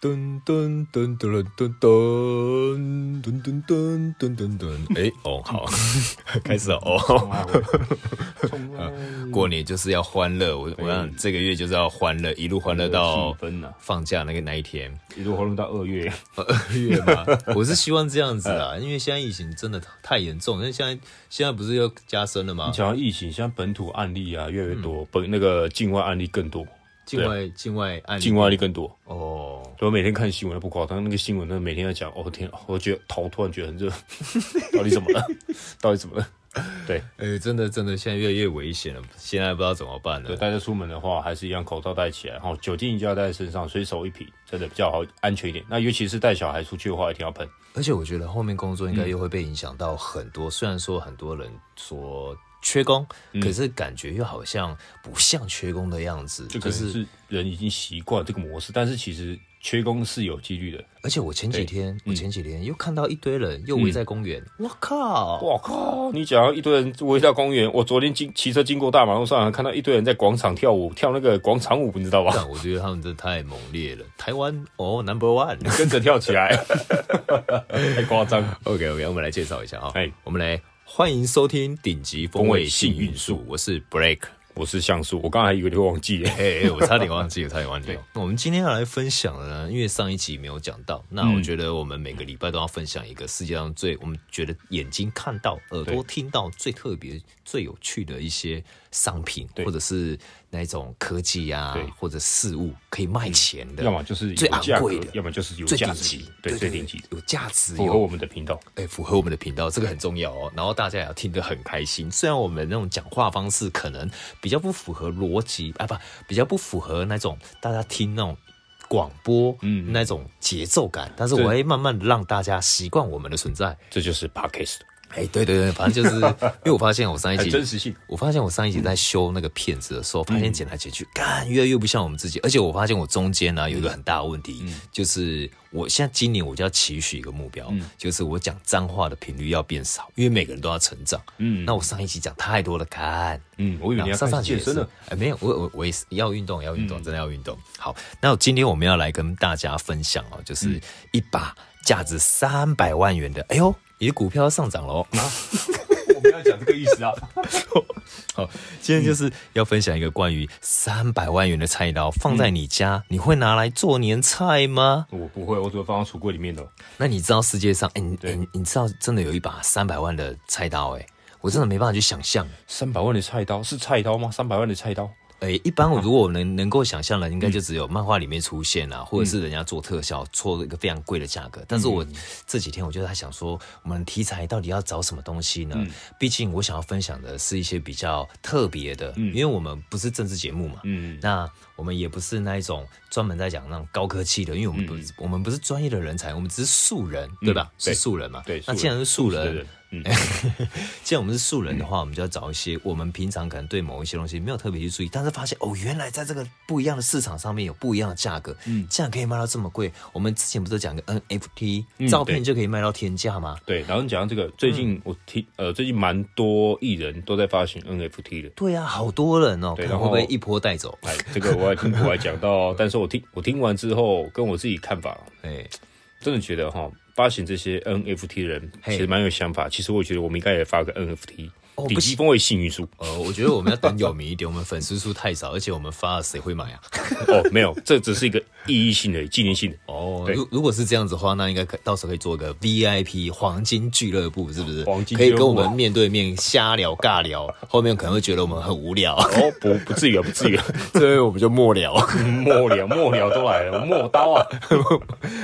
噔噔噔噔噔噔噔噔噔噔噔噔，哎哦，好，开始了哦。过年就是要欢乐，我我想这个月就是要欢乐，一路欢乐到放假那个那一天，一路欢乐到二月，二月吗。我是希望这样子啊，因为现在疫情真的太严重，那现在现在不是又加深了吗？你讲到疫情，现在本土案例啊越来越多，本那个境外案例更多。境外境外案例，境外更多哦。我每天看新闻不夸张，那个新闻呢每天在讲，哦天，我觉得头突然觉得很热，到底怎么了？到底怎么了？对，哎、欸，真的真的，现在越来越危险了，现在不知道怎么办了。对，大家出门的话，还是一样口罩戴起来，然后酒精一定要带在身上，随手一瓶，真的比较好，安全一点。那尤其是带小孩出去的话，一定要喷。而且我觉得后面工作应该又会被影响到很多，嗯、虽然说很多人说。缺工，可是感觉又好像不像缺工的样子，就可能是人已经习惯这个模式。但是其实缺工是有几率的。而且我前几天，我前几天又看到一堆人又围在公园。我靠！我靠！你讲一堆人围在公园，我昨天经骑车经过大马路上，看到一堆人在广场跳舞，跳那个广场舞，你知道吧？我觉得他们真的太猛烈了。台湾哦，Number One，跟着跳起来，太夸张。OK OK，我们来介绍一下啊，哎，我们来。欢迎收听顶级风味幸运树，我是 Blake，我是像素，我刚才以为你会忘记，哎哎，我差点忘记，我差点忘记。那我们今天要来分享的呢，因为上一集没有讲到，那我觉得我们每个礼拜都要分享一个世界上最我们觉得眼睛看到、耳朵听到最特别、最有趣的一些商品，或者是。那一种科技啊，或者事物可以卖钱的，要么就是最昂贵的，要么就是有价值，对，最顶级有价值，符合我们的频道，哎，符合我们的频道，这个很重要哦。然后大家也要听得很开心，虽然我们那种讲话方式可能比较不符合逻辑啊，不，比较不符合那种大家听那种广播，嗯，那种节奏感，但是我会慢慢的让大家习惯我们的存在，这就是 Podcast。哎，对对对，反正就是，因为我发现我上一集真实性，我发现我上一集在修那个片子的时候，发现剪来剪去，干越来越不像我们自己，而且我发现我中间呢有一个很大的问题，就是我现在今年我就要期许一个目标，就是我讲脏话的频率要变少，因为每个人都要成长。嗯，那我上一集讲太多了，干，嗯，我以为你要上上健身了，哎，没有，我我我也是要运动，要运动，真的要运动。好，那今天我们要来跟大家分享哦，就是一把价值三百万元的，哎呦。你的股票要上涨喽！啊，我们要讲这个意思啊。好，今天就是要分享一个关于三百万元的菜刀，放在你家，你会拿来做年菜吗？我不会，我只会放到橱柜里面的。那你知道世界上，哎，你你知道真的有一把三百万的菜刀？哎，我真的没办法去想象，三百万的菜刀是菜刀吗？三百万的菜刀。哎，一般我如果能能够想象的，应该就只有漫画里面出现啊，或者是人家做特效，做一个非常贵的价格。但是我这几天我就在想说，我们题材到底要找什么东西呢？毕竟我想要分享的是一些比较特别的，因为我们不是政治节目嘛，嗯，那我们也不是那一种专门在讲那种高科技的，因为我们不是我们不是专业的人才，我们只是素人，对吧？是素人嘛？对，那既然是素人。嗯，既然我们是素人的话，我们就要找一些我们平常可能对某一些东西没有特别去注意，但是发现哦，原来在这个不一样的市场上面有不一样的价格，嗯，这样可以卖到这么贵。我们之前不是讲个 NFT 照片就可以卖到天价吗？对，然后你讲到这个，最近我听呃，最近蛮多艺人都在发行 NFT 的。对啊，好多人哦，然后会不会一波带走？哎，这个我还听我还讲到，但是我听我听完之后，跟我自己看法，哎，真的觉得哈。发行这些 NFT 的人其实蛮有想法，其实我觉得我们应该也发个 NFT。顶级风味幸运树，呃，我觉得我们要等有名一点，我们粉丝数太少，而且我们发了谁会买啊？哦，没有，这只是一个意义性的、纪念性的。哦，如如果是这样子的话，那应该可到时候可以做个 VIP 黄金俱乐部，是不是？黄金可以跟我们面对面瞎聊、尬聊，后面可能会觉得我们很无聊。哦，不，不至于啊，不至于啊，所以我们就末聊，末聊，末聊都来了，末刀啊。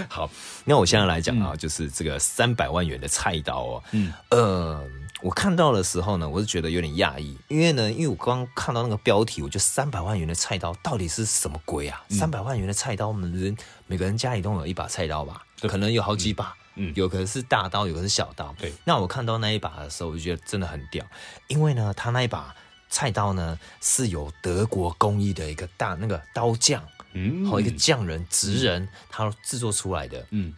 好，那我现在来讲啊，就是这个三百万元的菜刀哦，嗯，呃。我看到的时候呢，我是觉得有点讶异，因为呢，因为我刚刚看到那个标题，我觉得三百万元的菜刀到底是什么鬼啊？三百、嗯、万元的菜刀，我们人每个人家里都有一把菜刀吧？可能有好几把，嗯，有可能是大刀，有可能是小刀。对，那我看到那一把的时候，我就觉得真的很屌，因为呢，他那一把菜刀呢是有德国工艺的一个大那个刀匠，嗯，和一个匠人、职人，他制作出来的，嗯。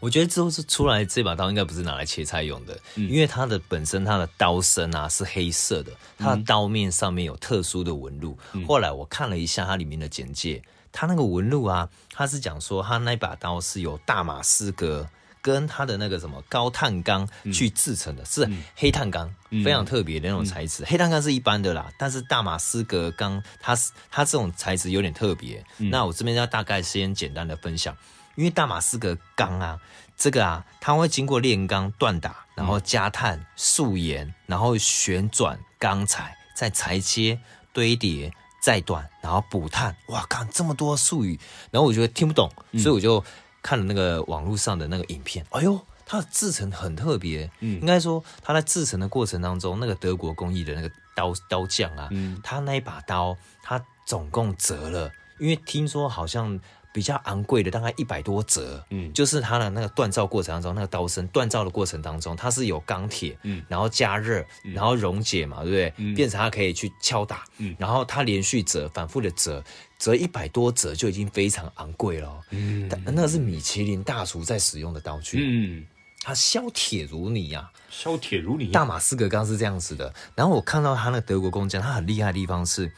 我觉得之后是出来这把刀应该不是拿来切菜用的，嗯、因为它的本身它的刀身啊是黑色的，它的刀面上面有特殊的纹路。嗯、后来我看了一下它里面的简介，它那个纹路啊，它是讲说它那把刀是由大马士革跟它的那个什么高碳钢去制成的，嗯、是黑碳钢，嗯、非常特别的那种材质。嗯、黑碳钢是一般的啦，但是大马士革钢，它是它这种材质有点特别。嗯、那我这边要大概先简单的分享，因为大马士革钢啊，这个啊，它会经过炼钢、锻打，然后加碳、素颜，然后旋转钢材，再裁切、堆叠、再锻，然后补碳。哇，看这么多术语，然后我觉得听不懂，嗯、所以我就。看了那个网络上的那个影片，哎呦，它的制成很特别，嗯，应该说它在制成的过程当中，那个德国工艺的那个刀刀匠啊，嗯，他那一把刀，他总共折了，因为听说好像。比较昂贵的大概一百多折，嗯，就是它的那个锻造过程当中，那个刀身锻造的过程当中，它是有钢铁，嗯，然后加热，然后溶解嘛，对不对？嗯，变成它可以去敲打，嗯，然后它连续折，反复的折，折一百多折就已经非常昂贵了，嗯，但那个是米其林大厨在使用的刀具，嗯，它削铁如泥啊，削铁如泥，大马士革钢是这样子的。然后我看到他那个德国工匠，他很厉害的地方是。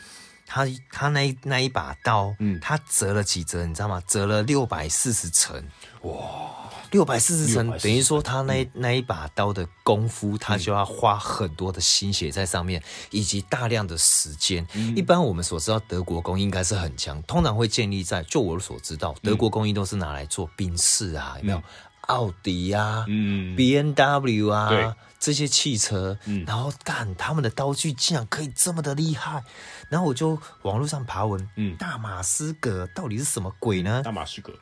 他他那一那一把刀，嗯，他折了几折，你知道吗？折了六百四十层，哇，六百四十层，等于说他那、嗯、那一把刀的功夫，他就要花很多的心血在上面，嗯、以及大量的时间。嗯、一般我们所知道德国工艺应该是很强，通常会建立在，就我所知道，德国工艺都是拿来做宾士啊，有没有？奥迪啊，嗯，B N W 啊。对这些汽车，嗯，然后干他们的刀具竟然可以这么的厉害，然后我就网络上爬文，嗯，大马士革到底是什么鬼呢？大马士革，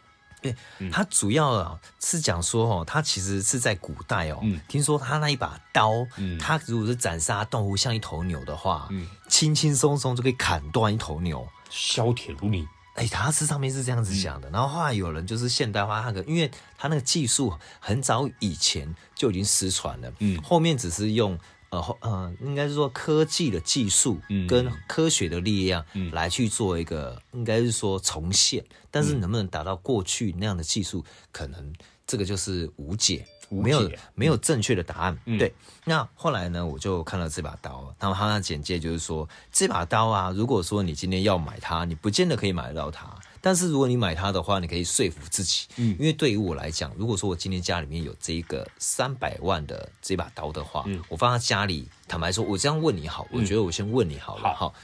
对，它主要啊是讲说哦，它其实是在古代哦，嗯，听说它那一把刀，嗯，它如果是斩杀动物像一头牛的话，嗯，轻轻松松就可以砍断一头牛，削铁如泥。哎，它是上面是这样子讲的，嗯、然后后来有人就是现代化那个，因为他那个技术很早以前就已经失传了，嗯，后面只是用呃呃，应该是说科技的技术跟科学的力量来去做一个，嗯、应该是说重现，但是能不能达到过去那样的技术，可能这个就是无解。没有没有正确的答案，嗯、对。那后来呢，我就看了这把刀，那么他的简介就是说，这把刀啊，如果说你今天要买它，你不见得可以买得到它。但是如果你买它的话，你可以说服自己，嗯，因为对于我来讲，如果说我今天家里面有这一个三百万的这把刀的话，嗯，我放在家里，坦白说，我这样问你好，我觉得我先问你好了，好，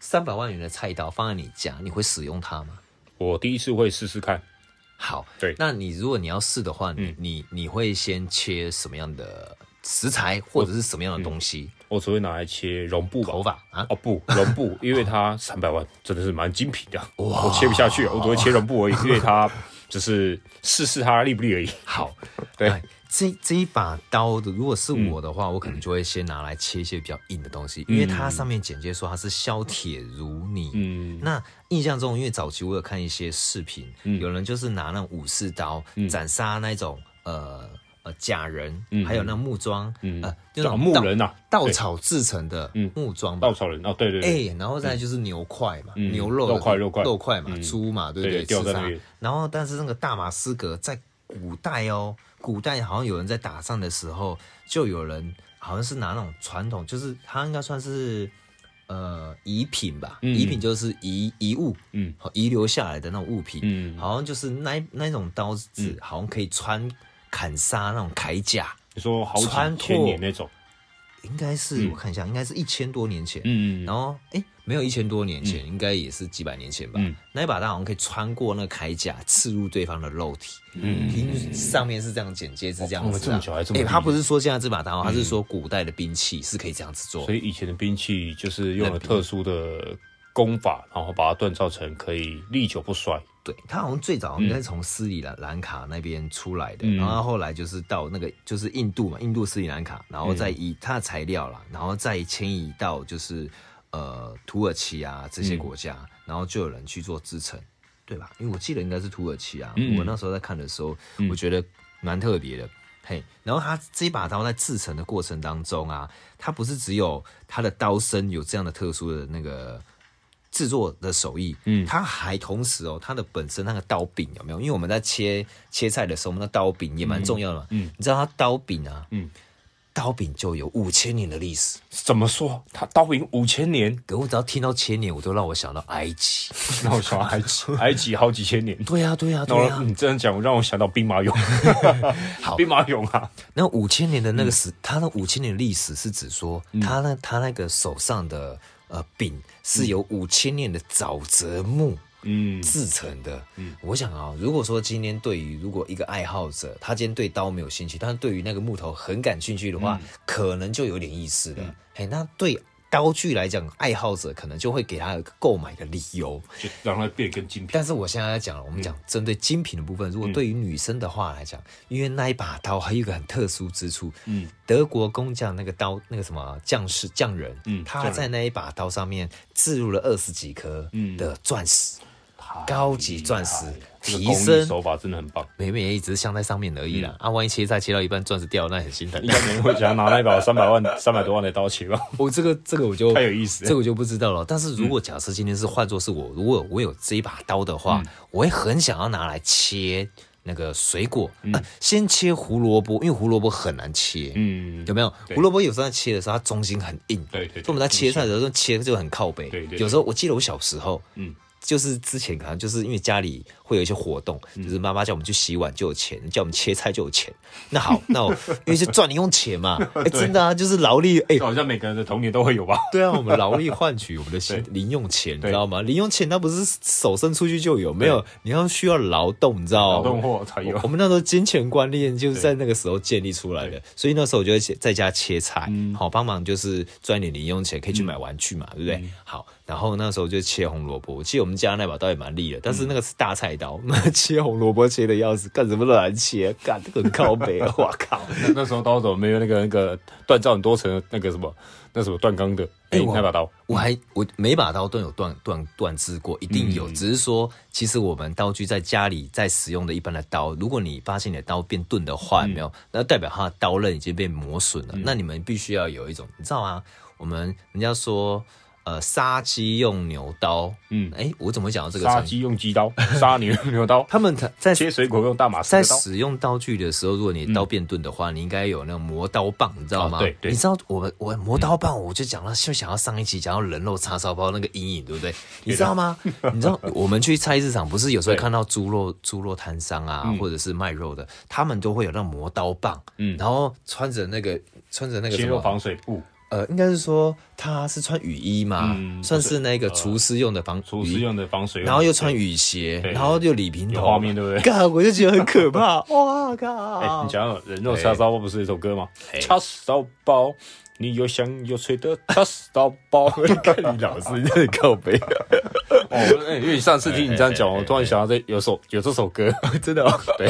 三百万元的菜刀放在你家，你会使用它吗？我第一次会试试看。好，对，那你如果你要试的话，你、嗯、你你会先切什么样的食材，或者是什么样的东西？我，只会拿来切绒布头发啊，哦不，绒布，因为它 三百万真的是蛮精品的，哇。我切不下去，我只会切绒布而已，因为它只是试试它利不利而已。好，对。这这一把刀的，如果是我的话，嗯、我可能就会先拿来切一些比较硬的东西，嗯、因为它上面简介说它是削铁如泥。嗯，那印象中，因为早期我有看一些视频，嗯、有人就是拿那种武士刀斩杀那种呃呃假人，嗯、还有那木桩，嗯、呃，就那种木人呐，稻草制成的木桩，稻草人哦，对对对，哎、欸，然后再就是牛块嘛，嗯、牛肉肉块肉块。肉块嘛，猪、嗯、嘛，对不对？吊在那边。然后，但是那个大马士革在古代哦。古代好像有人在打仗的时候，就有人好像是拿那种传统，就是它应该算是呃遗品吧，遗、嗯、品就是遗遗物，嗯，遗留下来的那种物品，嗯，好像就是那那种刀子，嗯、好像可以穿砍杀那种铠甲，你说好几千年那种。应该是、嗯、我看一下，应该是一千多年前。嗯嗯。然后，哎，没有一千多年前，嗯、应该也是几百年前吧。嗯。那一把刀好像可以穿过那个铠甲，刺入对方的肉体。嗯。听上面是这样剪接，是这样子。这么久还这么。哎，他不是说现在这把刀，他是说古代的兵器是可以这样子做。所以以前的兵器就是用了特殊的功法，然后把它锻造成可以历久不衰。对，他好像最早应该是从斯里兰卡那边出来的，嗯、然后后来就是到那个就是印度嘛，印度斯里兰卡，然后再以它的材料啦，然后再迁移到就是呃土耳其啊这些国家，嗯、然后就有人去做制成，对吧？因为我记得应该是土耳其啊，嗯、我那时候在看的时候，我觉得蛮特别的，嗯、嘿。然后它这一把刀在制成的过程当中啊，它不是只有它的刀身有这样的特殊的那个。制作的手艺，嗯，它还同时哦，它的本身那个刀柄有没有？因为我们在切切菜的时候，我们的刀柄也蛮重要的嘛，嗯，你知道它刀柄啊，嗯，刀柄就有五千年的历史。怎么说？它刀柄五千年？可我只要听到千年，我都让我想到埃及。让我想到埃及，埃及好几千年。对呀、啊，对呀、啊，对呀、啊。你这样讲，让我想到兵马俑。好，兵马俑啊。那五千年的那个史，他、嗯、那五千年的历史是指说，他那他那个手上的呃柄是有五千年的沼泽木。嗯，制成的。嗯，我想啊，如果说今天对于如果一个爱好者，他今天对刀没有兴趣，但是对于那个木头很感兴趣的话，嗯、可能就有点意思了。哎、嗯，那对。刀具来讲，爱好者可能就会给他一个购买的理由，就让它变更精品。但是我现在在讲了，我们讲针对精品的部分，如果对于女生的话来讲，因为那一把刀还有一个很特殊之处，嗯，德国工匠那个刀那个什么匠士匠人，嗯，他在那一把刀上面置入了二十几颗的钻石。高级钻石提升手法真的很棒，没没也只是镶在上面而已啦。嗯、啊，万一切菜切到一半，钻石掉了，那很心疼。应该没人会想要拿那一把三百万、三百多万的刀切吧？我这个这个我就太有意思，这个我就不知道了。但是如果假设今天是换作是我，如果我有这一把刀的话，嗯、我会很想要拿来切那个水果。嗯啊、先切胡萝卜，因为胡萝卜很难切。嗯，有没有？胡萝卜有时候在切的时候，它中心很硬。对对，对。我们在切菜的时候切就很靠背，對对，对。有时候我记得我小时候，嗯。就是之前可能就是因为家里会有一些活动，嗯、就是妈妈叫我们去洗碗就有钱，叫我们切菜就有钱。那好，那我 因为是赚零用钱嘛，哎、欸，真的啊，就是劳力，哎、欸，好像每个人的童年都会有吧？对啊，我们劳力换取我们的零用钱，你知道吗？零用钱它不是手伸出去就有，没有，你要需要劳动，你知道吗？劳动货才有。我们那时候金钱观念就是在那个时候建立出来的，所以那时候我就会在家切菜，嗯、好帮忙，就是赚点零用钱，可以去买玩具嘛，嗯、对不对？嗯、好。然后那时候就切红萝卜，我记得我们家那把刀也蛮利的，但是那个是大菜刀，那、嗯、切红萝卜切的要死，干什么都难切，干这个靠北，我靠！那那时候刀怎么没有那个那个锻造很多层那个什么那什么锻钢的？哎、欸，那把刀我还我每把刀都有锻锻锻制过，一定有。嗯、只是说，其实我们刀具在家里在使用的一般的刀，如果你发现你的刀变钝的话，嗯、没有，那代表它的刀刃已经被磨损了。嗯、那你们必须要有一种，你知道吗？我们人家说。呃，杀鸡用牛刀，嗯，哎、欸，我怎么会讲到这个？杀鸡用鸡刀，杀牛用牛刀。他们在切水果用大马士在使用刀具的时候，如果你刀变钝的话，嗯、你应该有那种磨刀棒，你知道吗？哦、对对。你知道我我磨刀棒，我就讲到就想要上一期讲到人肉叉烧包那个阴影，对不对？你知道吗？你知道我们去菜市场不是有时候看到猪肉猪肉摊商啊，嗯、或者是卖肉的，他们都会有那种磨刀棒，嗯，然后穿着那个穿着那个切肉防水布。呃，应该是说他是穿雨衣嘛，嗯、算是那个厨师用的防厨师用的防水，然后又穿雨鞋，然后又理平头，画面对不对？干，我就觉得很可怕，哇靠！哎，你讲人肉叉烧包不是一首歌吗？叉烧包。你又香又脆的叉烧包，看你老师真的靠北哦，哎，因为上次听你这样讲，我突然想到这有首有这首歌，真的哦，对，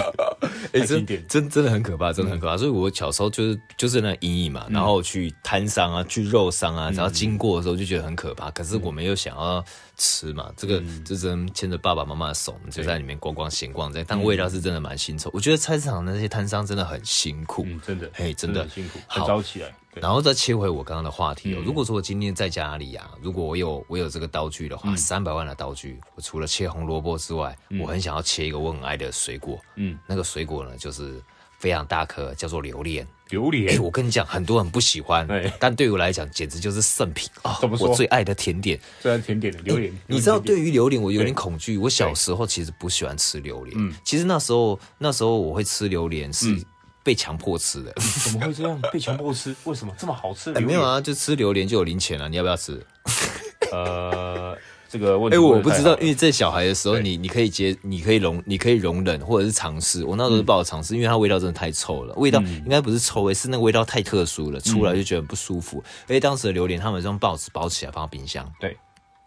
哎，经典，真真的很可怕，真的很可怕。所以我小时候就是就是那阴影嘛，然后去摊商啊，去肉商啊，然后经过的时候就觉得很可怕。可是我们又想要吃嘛，这个就真牵着爸爸妈妈的手，就在里面逛逛闲逛这样，但味道是真的蛮腥臭。我觉得菜市场那些摊商真的很辛苦，真的，嘿，真的。很辛苦，很早起来。然后再切回我刚刚的话题哦。如果说我今天在家里啊，如果我有我有这个刀具的话，三百万的刀具，我除了切红萝卜之外，我很想要切一个我很爱的水果。嗯，那个水果呢，就是非常大颗，叫做榴莲。榴莲，哎，我跟你讲，很多人不喜欢，但对我来讲，简直就是圣品啊！我最爱的甜点，最爱甜点的榴莲。你知道，对于榴莲，我有点恐惧。我小时候其实不喜欢吃榴莲。嗯，其实那时候那时候我会吃榴莲是。被强迫吃的，怎么会这样？被强迫吃？为什么这么好吃？没有啊，就吃榴莲就有零钱了。你要不要吃？呃，这个问题，哎，我不知道，因为在小孩的时候，你你可以接，你可以容，你可以容忍，或者是尝试。我那时候是不好尝试，因为它味道真的太臭了。味道应该不是臭味，是那个味道太特殊了，出来就觉得很不舒服。而且当时的榴莲，他们是用报纸包起来放到冰箱。对，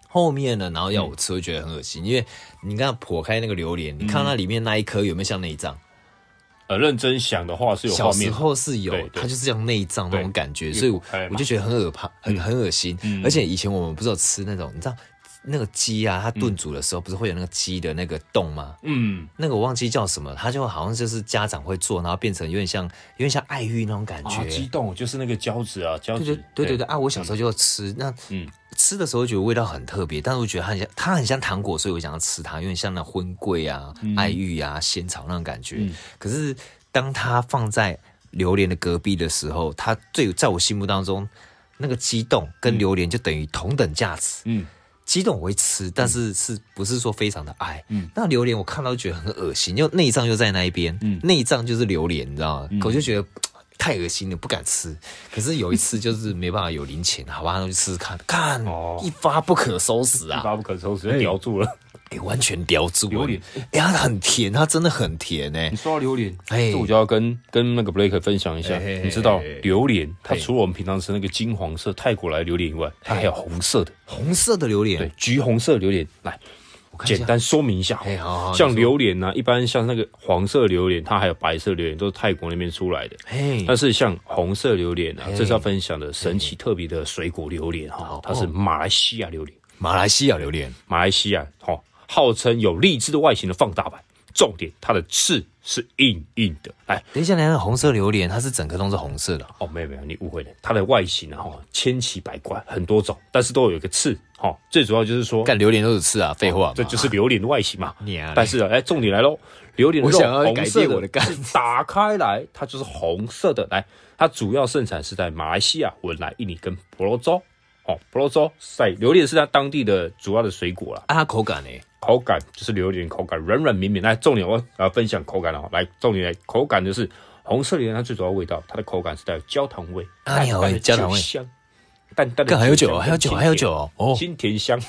后面呢，然后要我吃，会觉得很恶心，因为你刚剖开那个榴莲，你看它里面那一颗有没有像内脏？呃，认真想的话是有画面，小时候是有，它就是这样内脏那种感觉，所以我就觉得很恶怕，很很恶心。而且以前我们不是有吃那种，你知道那个鸡啊，它炖煮的时候不是会有那个鸡的那个洞吗？嗯，那个我忘记叫什么，它就好像就是家长会做，然后变成有点像有点像爱玉那种感觉。鸡冻就是那个胶质啊，胶质。对对对啊，我小时候就吃那嗯。吃的时候觉得味道很特别，但是我觉得它很像，它很像糖果，所以我想要吃它，有点像那婚桂啊、爱玉啊、仙草那种感觉。嗯、可是当它放在榴莲的隔壁的时候，它最在我心目当中，那个激动跟榴莲就等于同等价值。嗯，激动我会吃，但是是不是说非常的爱？嗯，那榴莲我看到就觉得很恶心，因为内脏又在那一边，嗯，内脏就是榴莲，你知道吗？嗯、我就觉得太恶心了，不敢吃。可是有一次就是没办法有零钱，好吧，那就试试看，看，哦、一发不可收拾啊，一发不可收拾，就叼住了。哎、欸，完全叼住榴莲，哎、欸，它很甜，它真的很甜哎。你说到榴莲，哎、欸，我就要跟跟那个 Blake 分享一下。欸、你知道榴莲，它除了我们平常吃那个金黄色泰国来的榴莲以外，它还有红色的，红色的榴莲，对，橘红色榴莲。来，我简单说明一下。哎，好，好，像榴莲呢，一般像那个黄色榴莲，它还有白色榴莲，都是泰国那边出来的。哎，但是像红色榴莲啊，这是要分享的神奇特别的水果榴莲哈，它是马来西亚榴莲，马来西亚榴莲，马来西亚哈。号称有荔枝的外形的放大版，重点它的刺是硬硬的。哎，等一下，那个红色榴莲它是整颗都是红色的哦？没有没有，你误会了。它的外形啊，千奇百怪，很多种，但是都有一个刺。哈，最主要就是说，干榴莲都是刺啊，废话，这就是榴莲的外形嘛。但是啊，哎，重点来喽，榴莲的肉红色的，打开来它就是红色的。来，它主要盛产是在马来西亚、文莱、印尼跟婆罗洲。哦，婆罗洲塞榴莲是它当地的主要的水果了。啊，它口感呢？口感就是榴莲口感软软绵绵，来重点我要分享口感了，来重点来口感就是红色榴莲它最主要味道，它的口感是带有焦糖味，啊你好，焦糖味。香，淡淡的还有酒，还有酒，还有酒哦，清甜香，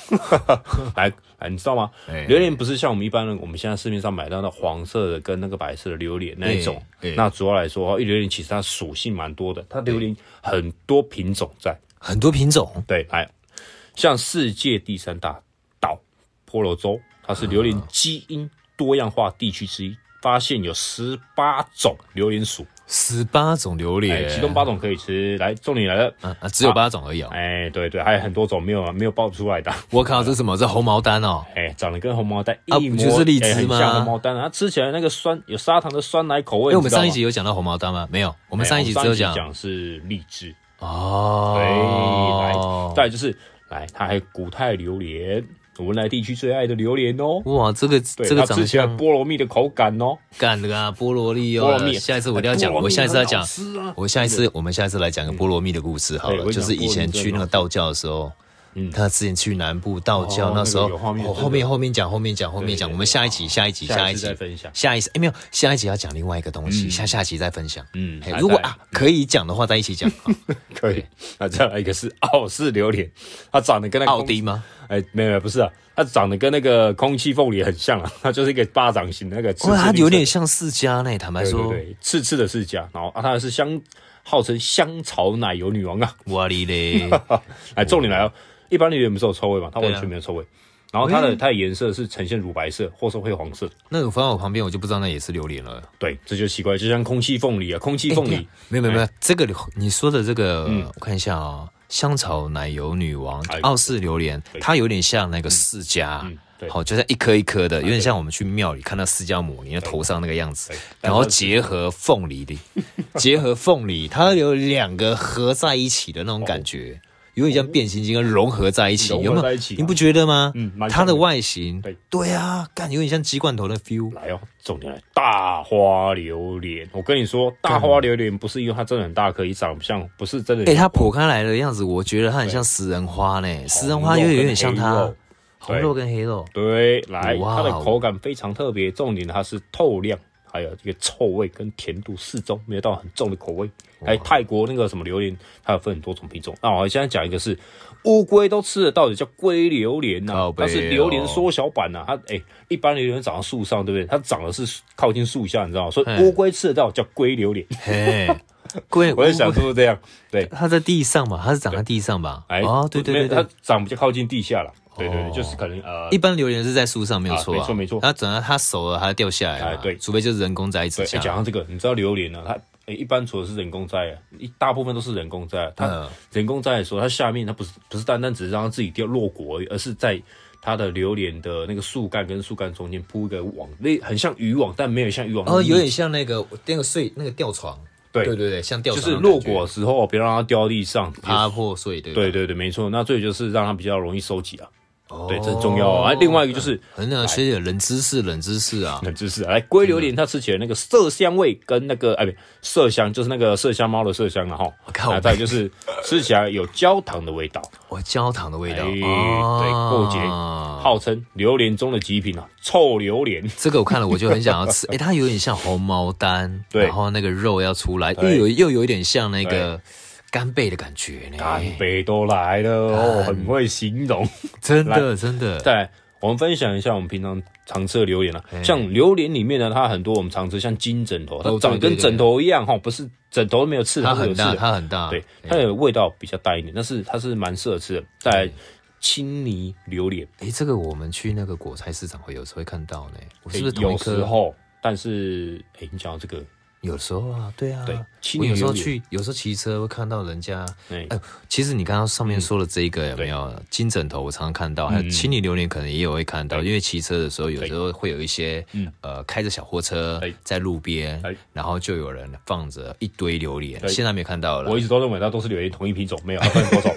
来来你知道吗？榴莲不是像我们一般的，我们现在市面上买到的黄色的跟那个白色的榴莲那一种，那主要来说，因为榴莲其实它属性蛮多的，它榴莲很多品种在，很多品种，对，来像世界第三大岛。婆罗洲，它是榴莲基因多样化地区之一，发现有十八种榴莲属，十八种榴莲，其中八种可以吃。来，重点来了，啊，只有八种而已哦。哎，对对，还有很多种没有没有爆出来的。我靠，这是什么？这红毛丹哦，哎，长得跟红毛丹一模，就是荔枝吗？红毛丹，它吃起来那个酸，有砂糖的酸奶口味。因为我们上一集有讲到红毛丹吗？没有，我们上一集只有讲讲是荔枝哦。对，来，再来就是来，它还有古泰榴莲。文莱地区最爱的榴莲哦，哇，这个这个长相菠萝蜜的口感哦，干的啊，菠萝蜜哦，菠萝蜜。下一次我一定要讲，我下一次要讲，我下一次我们下一次来讲个菠萝蜜的故事好了，就是以前去那个道教的时候。嗯，他之前去南部道教那时候，后面后面后面讲后面讲后面讲，我们下一集下一集下一集再分享，下一集哎没有，下一集要讲另外一个东西，下下集再分享。嗯，如果啊可以讲的话，再一起讲。可以，那再来一个是奥式榴莲，它长得跟那个奥迪吗？哎，没有不是啊，它长得跟那个空气凤梨很像啊，它就是一个巴掌型的那个。它有点像释迦呢，坦白说，对，刺刺的释迦，然后啊，它是香，号称香草奶油女王啊，哇哩嘞，来重点来了。一般的榴莲不是有臭味嘛？它完全没有臭味。然后它的它的颜色是呈现乳白色或是灰黄色。那个放在我旁边，我就不知道那也是榴莲了。对，这就奇怪，就像空气凤梨啊，空气凤梨。没有没有没有，这个你说的这个，我看一下啊，香草奶油女王奥氏榴莲，它有点像那个释迦，好，就像一颗一颗的，有点像我们去庙里看到释迦牟尼的头上那个样子。然后结合凤梨的，结合凤梨，它有两个合在一起的那种感觉。有点像变形金刚融合在一起，有没有？你不觉得吗？嗯，它的外形，对对啊，干有点像鸡罐头的 feel。来哦，重点来，大花榴莲。我跟你说，大花榴莲不是因为它真的很大颗，长得不像，不是真的。哎，它剖开来的样子，我觉得它很像食人花呢。食人花又有点像它，红肉跟黑肉。对，来，它的口感非常特别，重点它是透亮。还有这个臭味跟甜度适中，没有到很重的口味。哎，泰国那个什么榴莲，它有分很多种品种。那我现在讲一个是乌龟都吃得到的，叫龟榴莲呐，它是榴莲缩小版呐、啊。它哎，一般榴莲长在树上，对不对？它长的是靠近树下，你知道吗？所以乌龟吃得到，叫龟榴莲。嘿，龟，我也想是不是这样？对，它在地上嘛，它是长在地上吧？哎，哦，对对对，它长比较靠近地下了。对对对，就是可能呃，一般榴莲是在树上没有错，没错没错。它等到它熟了，它掉下来了。对，除非就是人工栽植。讲到这个，你知道榴莲呢？它诶，一般除了是人工栽，一大部分都是人工栽。它人工栽的时候，它下面它不是不是单单只是让它自己掉落果而已，而是在它的榴莲的那个树干跟树干中间铺一个网，那很像渔网，但没有像渔网。哦，有点像那个那个睡那个吊床。对对对，像吊床。就是落果的时候，别让它掉地上，趴破碎。对对对对，没错。那这里就是让它比较容易收集啊。对，这很重要啊。另外一个就是，很想学点冷知识，冷知识啊，冷知识。来，龟榴莲它吃起来那个麝香味跟那个哎，不，麝香就是那个麝香猫的麝香然后，啊，再就是吃起来有焦糖的味道，哦，焦糖的味道，对，过节号称榴莲中的极品啊，臭榴莲。这个我看了我就很想要吃，哎，它有点像红毛丹，对，然后那个肉要出来，又有又有一点像那个。干贝的感觉呢？干贝都来了哦，很会形容，真的真的。再来，我们分享一下我们平常常吃的榴莲啊，像榴莲里面呢，它很多我们常吃，像金枕头，它长得跟枕头一样哈，不是枕头没有刺，它很大，它很大，对，它的味道比较淡一点，但是它是蛮适合吃的。再来，青泥榴莲，哎，这个我们去那个果菜市场会有时候会看到呢，我是不是有时候？但是，哎，你讲到这个。有时候啊，对啊，对，我有时候去，有时候骑车会看到人家，哎，其实你刚刚上面说的这一个有没有金枕头？我常常看到，还有青泥榴莲，可能也有会看到，因为骑车的时候，有时候会有一些，呃，开着小货车在路边，然后就有人放着一堆榴莲，现在没看到了。我一直都认为那都是榴莲同一品种，没有，分多少？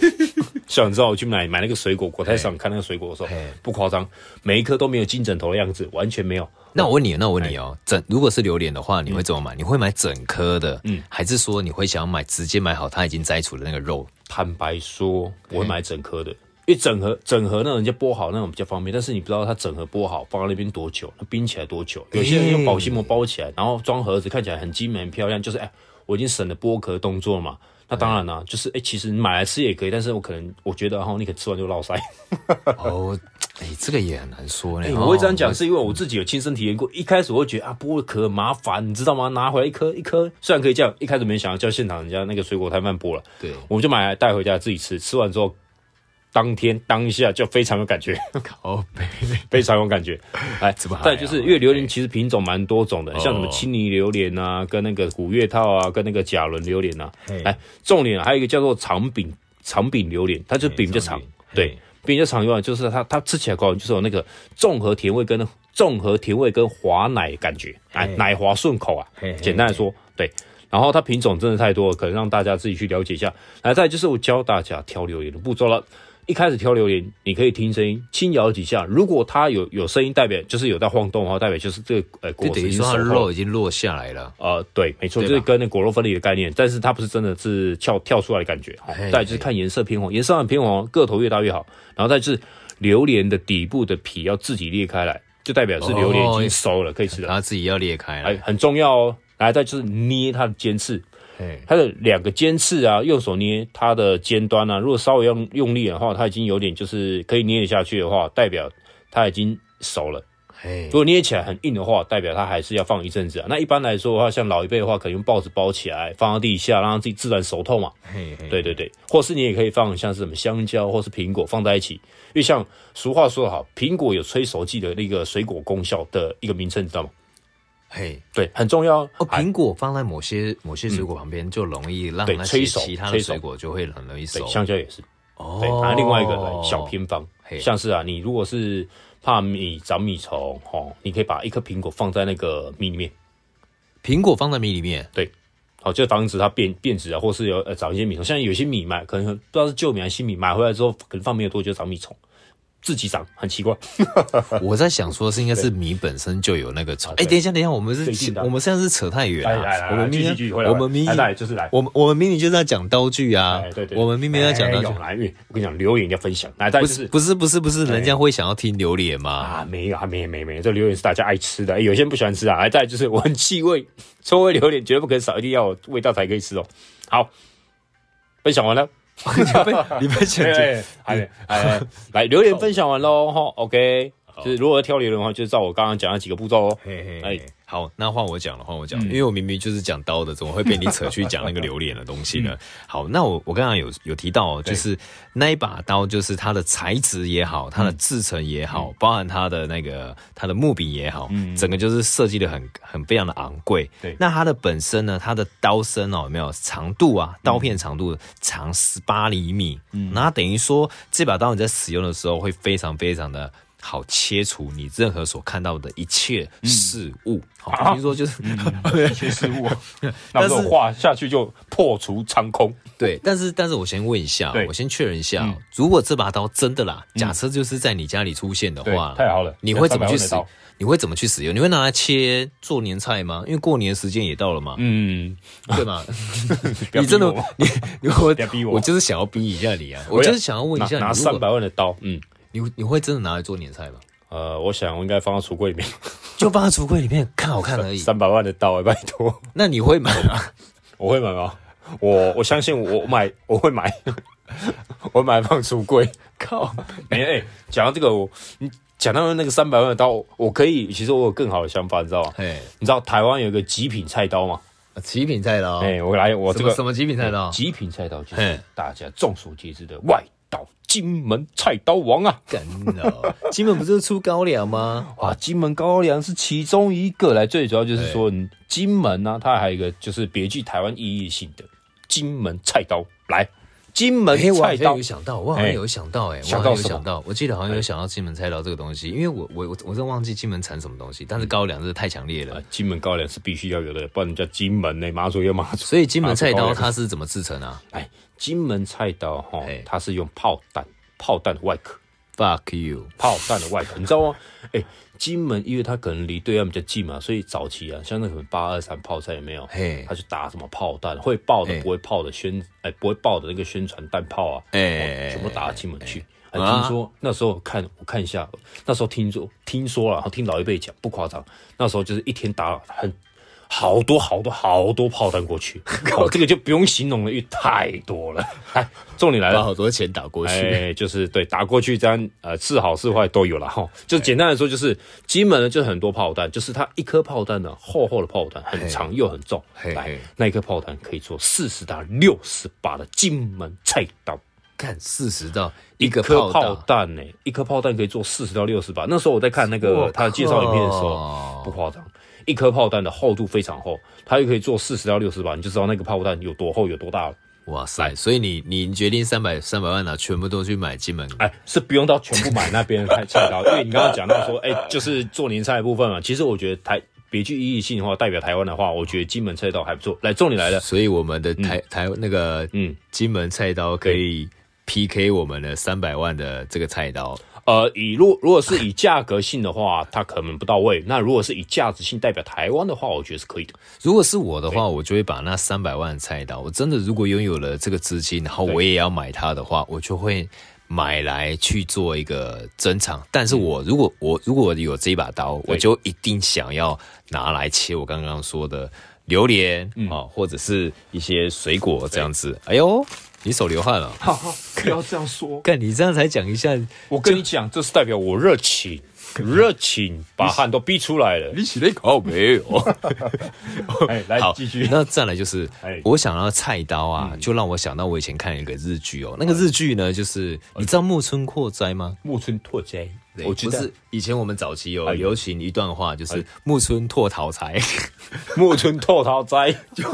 像你知道我去买买那个水果，果菜上看那个水果的时候，不夸张，每一颗都没有金枕头的样子，完全没有。那我问你，那我问你哦，整如果是榴莲的话，你会怎么买？你会买整颗的，嗯，还是说你会想要买直接买好它已经摘除的那个肉？坦白说，我会买整颗的，因为整盒整盒那种人家剥好那种比较方便。但是你不知道它整盒剥好放在那边多久，它冰起来多久？有些人用保鲜膜包起来，然后装盒子，看起来很精美、很漂亮，就是哎，我已经省了剥壳动作嘛。那当然啦，就是哎，其实你买来吃也可以，但是我可能我觉得，然后你可吃完就落腮。哦。哎，这个也很难说呢。我会这样讲，是因为我自己有亲身体验过。一开始我会觉得啊，剥壳很麻烦，你知道吗？拿回来一颗一颗，虽然可以这样，一开始没想要叫现场人家那个水果摊贩剥了。对，我们就买来带回家自己吃。吃完之后，当天当下就非常有感觉，好，非常有感觉。哎，再就是因为榴莲其实品种蛮多种的，像什么青泥榴莲啊，跟那个古月套啊，跟那个甲伦榴莲啊。哎，重点还有一个叫做长柄长柄榴莲，它就柄比较长，对。比较常用的就是它，它吃起来口感就是有那个综合甜味跟综合甜味跟滑奶感觉，哎，奶滑顺口啊。简单来说，对。然后它品种真的太多了，可能让大家自己去了解一下。来，再就是我教大家挑榴莲的步骤了。一开始挑榴莲，你可以听声音，轻摇几下。如果它有有声音，代表就是有在晃动的话，代表就是这个呃果实已经熟肉已经落下来了。呃，对，没错，就是跟那果肉分离的概念。但是它不是真的是跳跳出来的感觉。再就是看颜色偏黄，颜色很偏黄，个头越大越好。然后再就是榴莲的底部的皮要自己裂开来，就代表是榴莲已经熟了，可以吃了。它自己要裂开，哎，很重要哦。来，再就是捏它的尖刺。它的两个尖刺啊，右手捏它的尖端啊，如果稍微用用力的话，它已经有点就是可以捏得下去的话，代表它已经熟了。如果捏起来很硬的话，代表它还是要放一阵子啊。那一般来说的话，像老一辈的话，可能用报纸包起来，放到地下，让它自己自然熟透嘛。对对对，或是你也可以放像是什么香蕉或是苹果放在一起，因为像俗话说得好，苹果有催熟剂的那个水果功效的一个名称，你知道吗？嘿，对，很重要哦。苹果放在某些某些水果旁边，就容易让那些其他的水果就会很容易熟。香蕉也是哦。对，还有另外一个小偏方，像是啊，你如果是怕米长米虫哦，你可以把一颗苹果放在那个米里面。苹果放在米里面，对，好，就防止它变变质啊，或是有呃长一些米虫。像有些米买可能不知道是旧米还是新米，买回来之后可能放没有多久长米虫。自己长很奇怪，我在想说是应该是米本身就有那个虫。哎，等一下，等一下，我们是，我们现在是扯太远了。我们明明，我们明明就是来，我们我们明明就是在讲刀具啊。对对，我们明明在讲刀具。来，我跟你讲，榴莲要分享。来，不是不是不是不是，人家会想要听榴莲吗？啊，没有啊，没没没，这榴莲是大家爱吃的。有些人不喜欢吃啊。来，再就是闻气味，臭味榴莲绝对不可以少，一定要有味道才可以吃哦。好，分享完了。你分享，哎哎，来留言分享完喽哈，OK，就是如果要挑榴莲的话，就照我刚刚讲的几个步骤哦。哎。好，那换我讲了，换我讲，因为我明明就是讲刀的，怎么会被你扯去讲那个榴莲的东西呢？好，那我我刚刚有有提到，就是那一把刀，就是它的材质也好，它的制成也好，包含它的那个它的木柄也好，整个就是设计的很很非常的昂贵。对，那它的本身呢，它的刀身哦，有没有长度啊？刀片长度长十八厘米，嗯，那等于说这把刀你在使用的时候会非常非常的。好切除你任何所看到的一切事物。好，听说就是 一切事物，但是画下去就破除长空。对，但是但是我先问一下，我先确认一下，如果这把刀真的啦，假设就是在你家里出现的话，太好了，你会怎么去使？你会怎么去使用？你会拿来切做年菜吗？因为过年时间也到了嘛。嗯，对吗？你真的你你我我就是想要逼一下你啊！我就是想要问一下你，拿三百万的刀，嗯，你你会真的拿来做年菜吗？呃，我想我应该放到橱柜里面，就放在橱柜里面看好看而已。三百万的刀，拜托。那你会买吗？我会买吗？我我相信我买我会买，我买放橱柜。靠！哎哎，讲到这个我你。讲到那个三百万的刀，我可以，其实我有更好的想法，你知道吗？哎，你知道台湾有一个极品菜刀吗？极品菜刀，哎，我来，我这个什么极品菜刀？极品菜刀就是大家众所皆知的外岛金门菜刀王啊！干了，金门不是出高粱吗？哇，金门高粱是其中一个。来，最主要就是说，金门呢，它还有一个就是别具台湾意义性的金门菜刀来。金门菜刀，有想到，我好像有想到，哎，我好像有想到，我记得好像有想到金门菜刀这个东西，因为我我我我真忘记金门产什么东西，但是高粱真的太强烈了，金门高粱是必须要有的，不然叫金门呢，马祖要马祖。所以金门菜刀它是怎么制成啊？哎，金门菜刀哈，它是用炮弹，炮弹的外壳。Fuck you！炮弹的外壳，你知道吗？哎，金门因为它可能离对岸比较近嘛，所以早期啊，像那个八二三炮战有没有？嘿，他就打什么炮弹，会爆的不会炮的宣，哎，不会爆的那个宣传弹炮啊，哎，全部打到金门去。还听说那时候看我看一下，那时候听说听说了，然后听老一辈讲，不夸张，那时候就是一天打很。好多好多好多炮弹过去，哦，这个就不用形容了，因为太多了。哎，重点来了，好多钱打过去，哎，就是对，打过去这样，呃，是好是坏都有了哈。就简单来说，就是金门呢，就是很多炮弹，就是它一颗炮弹呢，厚厚的炮弹，很长又很重。来，那一颗炮弹可以做四十到六十把的金门菜刀。看四十到一个颗炮弹呢，一颗炮弹可以做四十到六十把。那时候我在看那个他的介绍影片的时候，不夸张。一颗炮弹的厚度非常厚，它又可以做四十到六十把，你就知道那个炮弹有多厚有多大了。哇塞！所以你你决定三百三百万呢，全部都去买金门？哎，是不用到全部买那边的菜刀，因为你刚刚讲到说，哎，就是做年菜的部分嘛。其实我觉得台别具意义性的话，代表台湾的话，我觉得金门菜刀还不错。来，重点来了，所以我们的台、嗯、台那个嗯金门菜刀可以 PK 我们的三百万的这个菜刀。呃，以如如果是以价格性的话，它可能不到位。那如果是以价值性代表台湾的话，我觉得是可以的。如果是我的话，我就会把那三百万的菜刀，我真的如果拥有了这个资金，然后我也要买它的话，我就会买来去做一个珍藏。但是我如果我如果有这一把刀，我就一定想要拿来切我刚刚说的榴莲啊，或者是一些水果这样子。哎呦。你手流汗了，好好，不要这样说。干，你这样才讲一下，我跟你讲，这是代表我热情，热情把汗都逼出来了。你洗了一口没有？哎，来继续。那再来就是，我想到菜刀啊，就让我想到我以前看一个日剧哦。那个日剧呢，就是你知道木村拓哉吗？木村拓哉。我觉得以前我们早期有流行一段话，就是木村拓桃哉，木村拓桃哉，就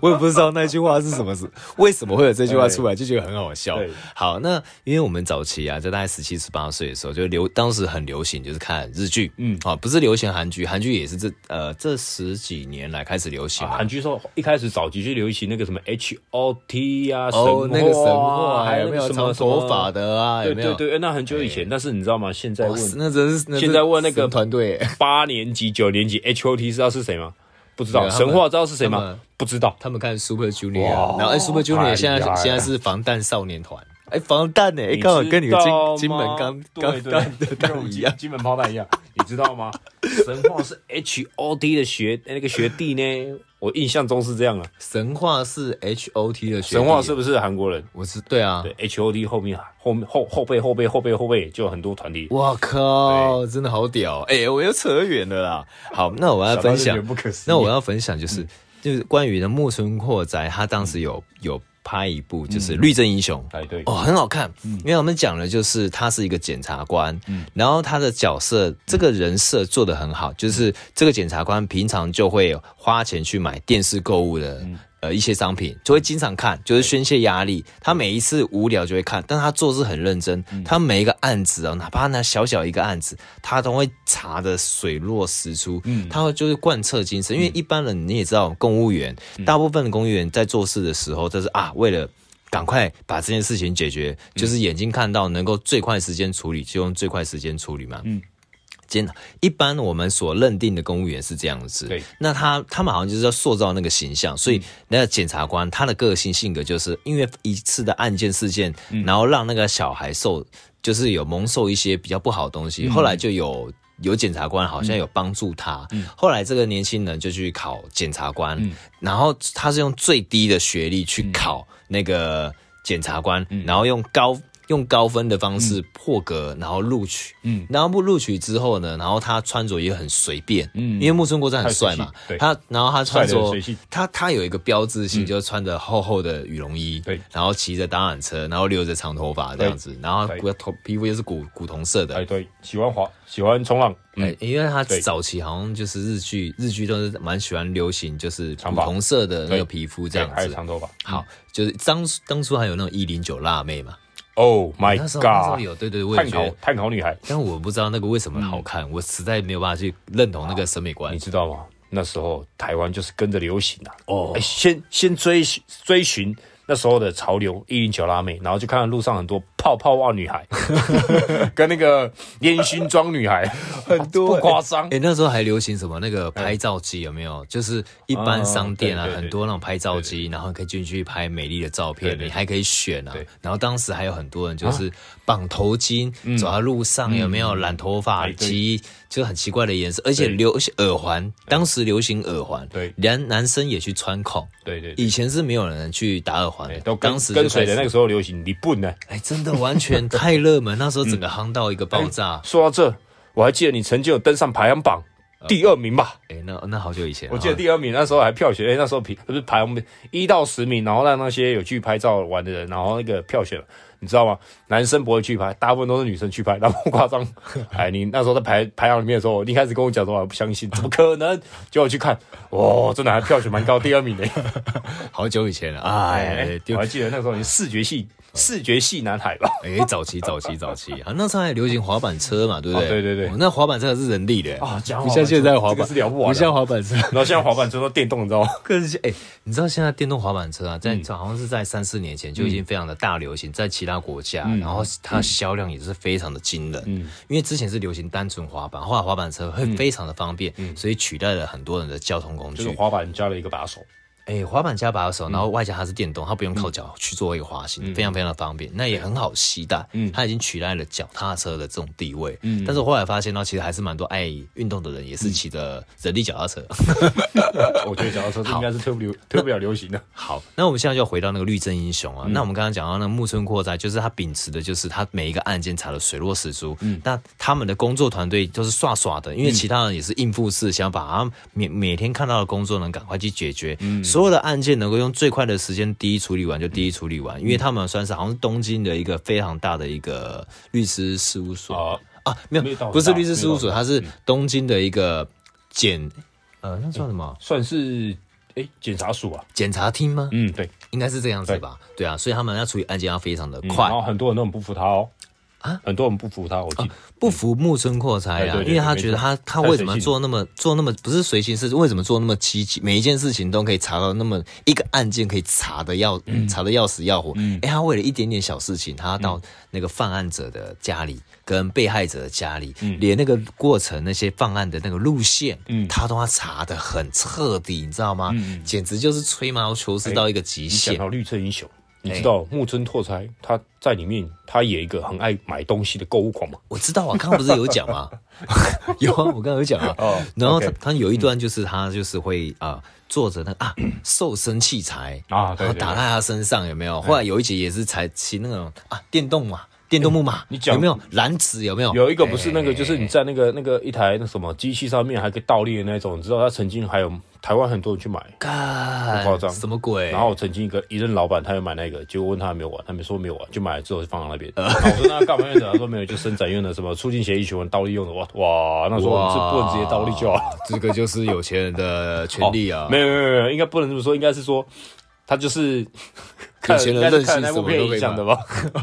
我也不知道那句话是什么是，为什么会有这句话出来，就觉得很好笑。好，那因为我们早期啊，在大概十七十八岁的时候，就流当时很流行，就是看日剧，嗯，啊，不是流行韩剧，韩剧也是这呃这十几年来开始流行。韩剧说一开始早期就流行那个什么 H O T 呀，哦，那个神话，还有没有？长头发的啊？对对对，那很久以前，但是你知道吗？现在。那真是现在问那个团队八年级、九年级 H O T 知道是谁吗？不知道。神话知道是谁吗？不知道。他们看 Super Junior，然后 Super Junior 现在现在是防弹少年团。哎，防弹呢？哎，刚好跟你的金金门钢钢弹的弹一样，金门炮弹一样，你知道吗？神话是 H O T 的学那个学弟呢？我印象中是这样啊，神话是 H O T 的学，神话是不是韩国人？我是对啊，对 H O T 后面后面后后背后背后背后背就有很多团体。我靠，真的好屌！哎，我又扯远了啦。好，那我要分享，那我要分享就是就是关于的木村拓哉，他当时有有。拍一部就是《律政英雄》，哎对，哦，很好看，因为我们讲的就是他是一个检察官，嗯，然后他的角色这个人设做得很好，就是这个检察官平常就会花钱去买电视购物的呃一些商品，就会经常看，就是宣泄压力。他每一次无聊就会看，但他做事很认真。他每一个案子啊，哪怕那小小一个案子，他都会查的水落石出。嗯，他会就是贯彻精神，因为一般人你也知道，公务员大部分的公务员在做事的时候，就是啊，为了赶快把这件事情解决，就是眼睛看到能够最快时间处理，就用最快时间处理嘛。嗯。一般我们所认定的公务员是这样子，对，那他他们好像就是要塑造那个形象，所以那个检察官他的个性性格就是因为一次的案件事件，然后让那个小孩受就是有蒙受一些比较不好的东西，后来就有有检察官好像有帮助他，后来这个年轻人就去考检察官，然后他是用最低的学历去考那个检察官，然后用高。用高分的方式破格，然后录取。嗯，然后不录取之后呢，然后他穿着也很随便。嗯，因为木村拓哉很帅嘛。对。他然后他穿着他他有一个标志性，就是穿着厚厚的羽绒衣。对。然后骑着单板车，然后留着长头发这样子，然后头皮肤又是古古铜色的。哎，对，喜欢滑，喜欢冲浪。哎，因为他早期好像就是日剧，日剧都是蛮喜欢流行，就是古铜色的那个皮肤这样子。还有长头发。好，就是当当初还有那种一零九辣妹嘛。Oh my god！那时候，那时候有对对，我也觉得炭烤女孩，但我不知道那个为什么好看，嗯、我实在没有办法去认同那个审美观。你知道吗？那时候台湾就是跟着流行啊，哦、oh. 欸，先先追追寻。那时候的潮流一零九辣妹，然后就看到路上很多泡泡袜女孩，跟那个烟熏妆女孩，很多不夸张。哎、欸，那时候还流行什么？那个拍照机有没有？就是一般商店啊，很多那种拍照机，然后可以进去拍美丽的照片，你还可以选啊。然后当时还有很多人就是绑头巾，走在路上有没有？染头发机？就很奇怪的颜色，而且流行耳环，当时流行耳环，对，连男生也去穿孔，对对，以前是没有人去打耳环的，都当时跟随的那个时候流行，你不能，哎，真的完全太热门，那时候整个夯到一个爆炸。说到这，我还记得你曾经有登上排行榜第二名吧？哎，那那好久以前，我记得第二名那时候还票选，哎，那时候评不是排我们一到十名，然后让那些有去拍照玩的人，然后那个票选。你知道吗？男生不会去拍，大部分都是女生去拍，那么夸张。哎，你那时候在排排行里面的时候，你一开始跟我讲说我不相信，怎么可能？结果去看，哇，真的还票选蛮高，第二名的。好久以前了，哎，我还记得那时候你视觉系。视觉系男孩吧，哎、欸，早期早期早期。啊，那时候还流行滑板车嘛，对不对？哦、对对对，那滑板车是人力的。啊，不像现在滑板是聊不完，不像滑板车，然后现在滑板车都电动，你知道吗？可是哎，你知道现在电动滑板车啊，在好像是在三四年前就已经非常的大流行，在其他国家，然后它的销量也是非常的惊人。嗯，因为之前是流行单纯滑板，后来滑板车会非常的方便，所以取代了很多人的交通工具。就是滑板加了一个把手。哎、欸，滑板加把手，然后外加它是电动，它不用靠脚去做一个滑行，嗯、非常非常的方便，那也很好携带。嗯，它已经取代了脚踏车的这种地位。嗯，但是我后来发现呢，其实还是蛮多爱运动的人也是骑着人力脚踏车。嗯、我觉得脚踏车应该是特不流特别要流行的。好，那我们现在就要回到那个律政英雄啊。嗯、那我们刚刚讲到那个木村拓哉，就是他秉持的就是他每一个案件查的水落石出。嗯，那他们的工作团队都是耍耍的，因为其他人也是应付式，想把他每每天看到的工作能赶快去解决。嗯。所有的案件能够用最快的时间第一处理完就第一处理完，因为他们算是好像是东京的一个非常大的一个律师事务所。啊，没有，不是律师事务所，它是东京的一个检呃，那算什么？算是哎检察署啊，检察厅吗？嗯，对，应该是这样子吧？对。啊，所以他们要处理案件要非常的快，然后很多人都很不服他哦。啊，很多人不服他，我记得不服木村拓哉啊，因为他觉得他他为什么做那么做那么不是随行，事为什么做那么积极，每一件事情都可以查到那么一个案件可以查的要查的要死要活，哎，他为了一点点小事情，他到那个犯案者的家里跟被害者的家里，连那个过程那些犯案的那个路线，他都要查的很彻底，你知道吗？简直就是吹毛求疵到一个极限。讲到绿色英雄。你知道木村拓哉他在里面，他也一个很爱买东西的购物狂吗？我知道啊，刚刚不是有讲吗？有啊，我刚刚有讲啊。哦，然后他他有一段就是他就是会啊坐着那啊瘦身器材啊，然后打在他身上有没有？后来有一集也是才骑那种啊电动嘛。电动木马，你讲有没有篮子？有没有？有一个不是那个，就是你在那个那个一台那什么机器上面还可以倒立的那种，你知道他曾经还有。台湾很多人去买，很夸张，什么鬼？然后曾经一个一任老板，他有买那个，结果问他有没有玩，他没说没有玩，就买了之后就放在那边。我说那干嘛用的？他说没有，就伸展用的，什么促进血液循环倒立用的。哇哇，那时候是不能直接倒立就好。这个就是有钱人的权利啊！没有没有没有，应该不能这么说，应该是说他就是有钱人任性，什么都可以讲的吧？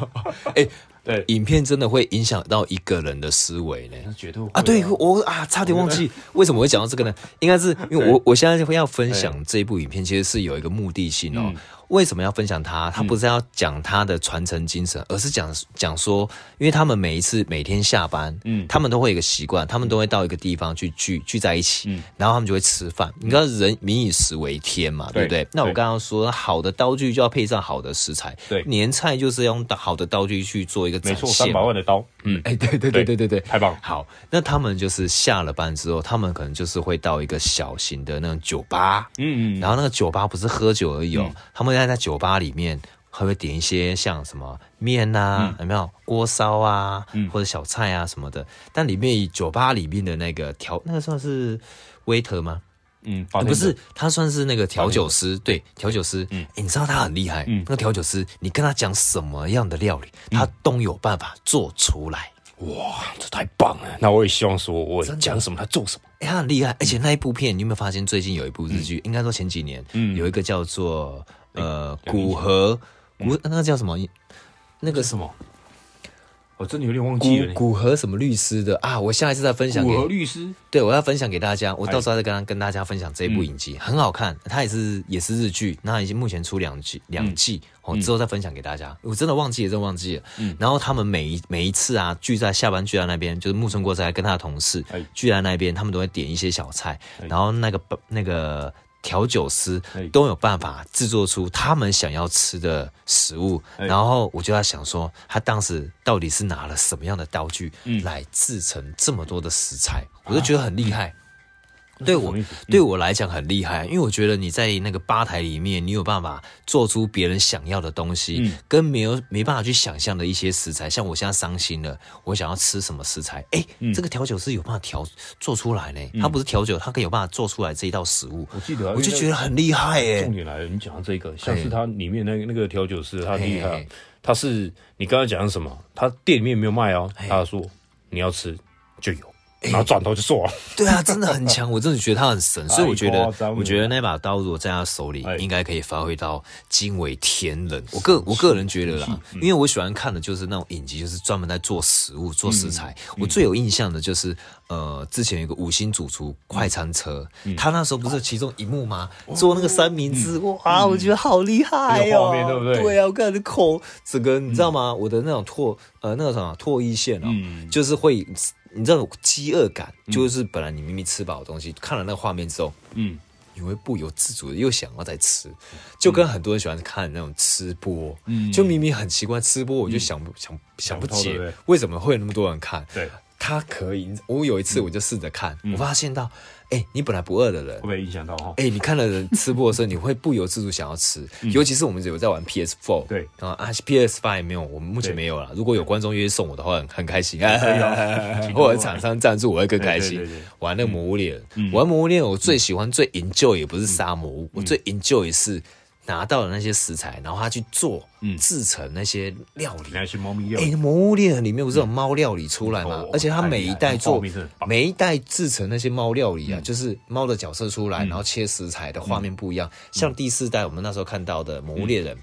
哎。对，影片真的会影响到一个人的思维呢，绝对啊！对我啊，差点忘记 为什么会讲到这个呢？应该是因为我我现在会要分享这一部影片，其实是有一个目的性哦。为什么要分享他？他不是要讲他的传承精神，而是讲讲说，因为他们每一次每天下班，嗯，他们都会有一个习惯，他们都会到一个地方去聚聚在一起，嗯，然后他们就会吃饭。你知道人民以食为天嘛，对不对？那我刚刚说好的刀具就要配上好的食材，对，年菜就是用好的刀具去做一个展现，没错，三百万的刀，嗯，哎，对对对对对对，太棒。好，那他们就是下了班之后，他们可能就是会到一个小型的那种酒吧，嗯嗯，然后那个酒吧不是喝酒而已哦，他们在在酒吧里。面还会点一些像什么面呐、啊，嗯、有没有锅烧啊，嗯、或者小菜啊什么的？但里面酒吧里面的那个调，那个算是 waiter 吗？嗯，不是，他算是那个调酒师，对，调酒师。嗯、欸，你知道他很厉害，嗯、那个调酒师，你跟他讲什么样的料理，嗯、他都有办法做出来。哇，这太棒了！那我也希望说，我讲什么他做什么。哎、欸，他很厉害，而且那一部片，你有没有发现最近有一部日剧？嗯、应该说前几年，嗯，有一个叫做。呃，古河古那个叫什么？那个什么？我真的有点忘记了。古河什么律师的啊？我下一次再分享给。古河律师，对，我要分享给大家。我到时候再跟跟大家分享这一部影集，很好看。它也是也是日剧，那已经目前出两季两季，我之后再分享给大家。我真的忘记了，真的忘记了。嗯。然后他们每一每一次啊，聚在下班聚在那边，就是木村拓哉跟他的同事聚在那边，他们都会点一些小菜，然后那个那个。调酒师都有办法制作出他们想要吃的食物，然后我就在想说，他当时到底是拿了什么样的刀具来制成这么多的食材，我就觉得很厉害。对我对我来讲很厉害，因为我觉得你在那个吧台里面，你有办法做出别人想要的东西，嗯、跟没有没办法去想象的一些食材。像我现在伤心了，我想要吃什么食材？哎，嗯、这个调酒师有办法调做出来呢？嗯、他不是调酒，他可以有办法做出来这一道食物。我记得、啊，我就觉得很厉害耶。重点来了，你讲到这个，像是他里面那个那个调酒师，他厉害，他是你刚刚讲的什么？他店里面没有卖哦，他说你要吃就有。然后转头就做了，对啊，真的很强，我真的觉得他很神，所以我觉得，我觉得那把刀如果在他手里，应该可以发挥到惊为天人。我个我个人觉得啦，因为我喜欢看的就是那种影集，就是专门在做食物、做食材。我最有印象的就是，呃，之前有一个五星主厨快餐车，他那时候不是其中一幕吗？做那个三明治，哇，我觉得好厉害哦，对不对？对啊，我感觉口整个你知道吗？我的那种唾呃那个什么唾液腺哦，就是会。你知道饥饿感，就是本来你明明吃饱的东西，看了那个画面之后，嗯，你会不由自主的又想要再吃，就跟很多人喜欢看那种吃播，嗯，就明明很奇怪，吃播我就想不想想不解为什么会有那么多人看，对，他可以，我有一次我就试着看，我发现到。哎，你本来不饿的人，会不会影响到哈？哎，你看了人吃播的时候，你会不由自主想要吃。尤其是我们有在玩 PS Four，对啊啊，PS Five 没有，我们目前没有了。如果有观众愿意送我的话，很开心啊。或者厂商赞助，我会更开心。玩那个魔物猎人，玩魔物猎人，我最喜欢最 enjoy 也不是杀魔物，我最 enjoy 是。拿到了那些食材，然后他去做，嗯，制成那些料理。那些猫咪料理。哎，魔物猎人里面不是有猫料理出来吗？而且他每一代做，每一代制成那些猫料理啊，就是猫的角色出来，然后切食材的画面不一样。像第四代我们那时候看到的魔物猎人，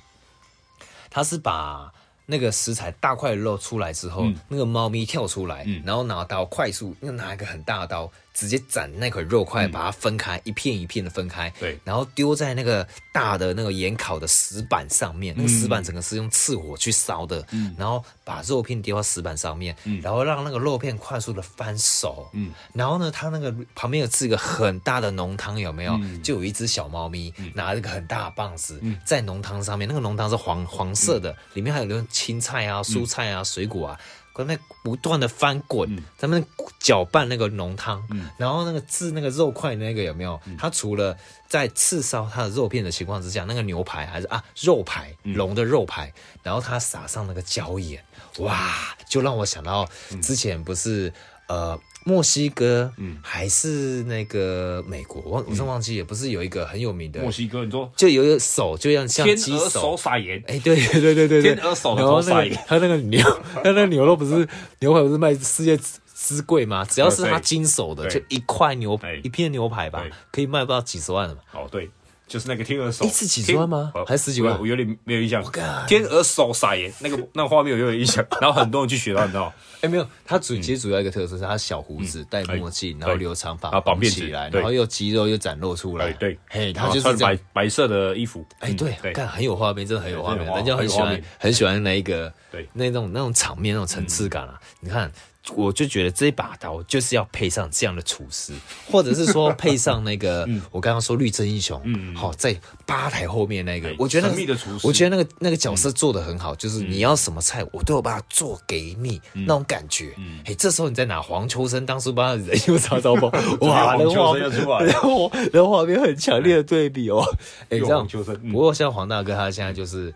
他是把。那个食材大块肉出来之后，嗯、那个猫咪跳出来，嗯、然后拿刀快速，又拿一个很大的刀，直接斩那块肉块，把它分开，嗯、一片一片的分开，对，然后丢在那个大的那个盐烤的石板上面，嗯、那个石板整个是用刺火去烧的，嗯、然后把肉片丢到石板上面，嗯、然后让那个肉片快速的翻熟，嗯、然后呢，它那个旁边有是一个很大的浓汤，有没有？嗯、就有一只小猫咪拿了一个很大的棒子，嗯、在浓汤上面，那个浓汤是黄黄色的，嗯、里面还有那种。青菜啊，蔬菜啊，水果啊，在那不断的翻滚，咱们搅拌那个浓汤，嗯、然后那个炙那个肉块那个有没有？它除了在刺烧它的肉片的情况之下，那个牛排还是啊肉排，龙的肉排，然后它撒上那个椒盐，哇，就让我想到之前不是呃。墨西哥，嗯，还是那个美国，我我真忘记也，不是有一个很有名的。墨西哥？你说？就有一个手，就像像鸡手。撒盐，哎，对对对对对，天鹅手然后撒盐，他那个牛，他那个牛肉不是牛排，不是卖世界之贵吗？只要是他经手的，就一块牛排，一片牛排吧，可以卖不到几十万的嘛。哦，对。就是那个天鹅手，一次几十万吗？还是十几万？我有点没有印象。天鹅手撒盐，那个那个画面我有点印象。然后很多人去学到，你知道吗？哎，没有，他主其实主要一个特色是他小胡子戴墨镜，然后留长发绑起来，然后又肌肉又展露出来。对，嘿，他就是白白色的衣服。哎，对，看很有画面，真的很有画面，人家很喜欢很喜欢那一个，对，那种那种场面那种层次感啊，你看。我就觉得这一把刀就是要配上这样的厨师，或者是说配上那个 我刚刚说律政英雄，好在吧台后面那个，我觉得那个我觉得那个那个角色做的很好，就是你要什么菜，我都有把它做给你那种感觉。哎，这时候你再拿黄秋生当初把人又插刀包，哇，那画面出来，然后然后画面很强烈的对比哦。哎，这样，不过像黄大哥他现在就是。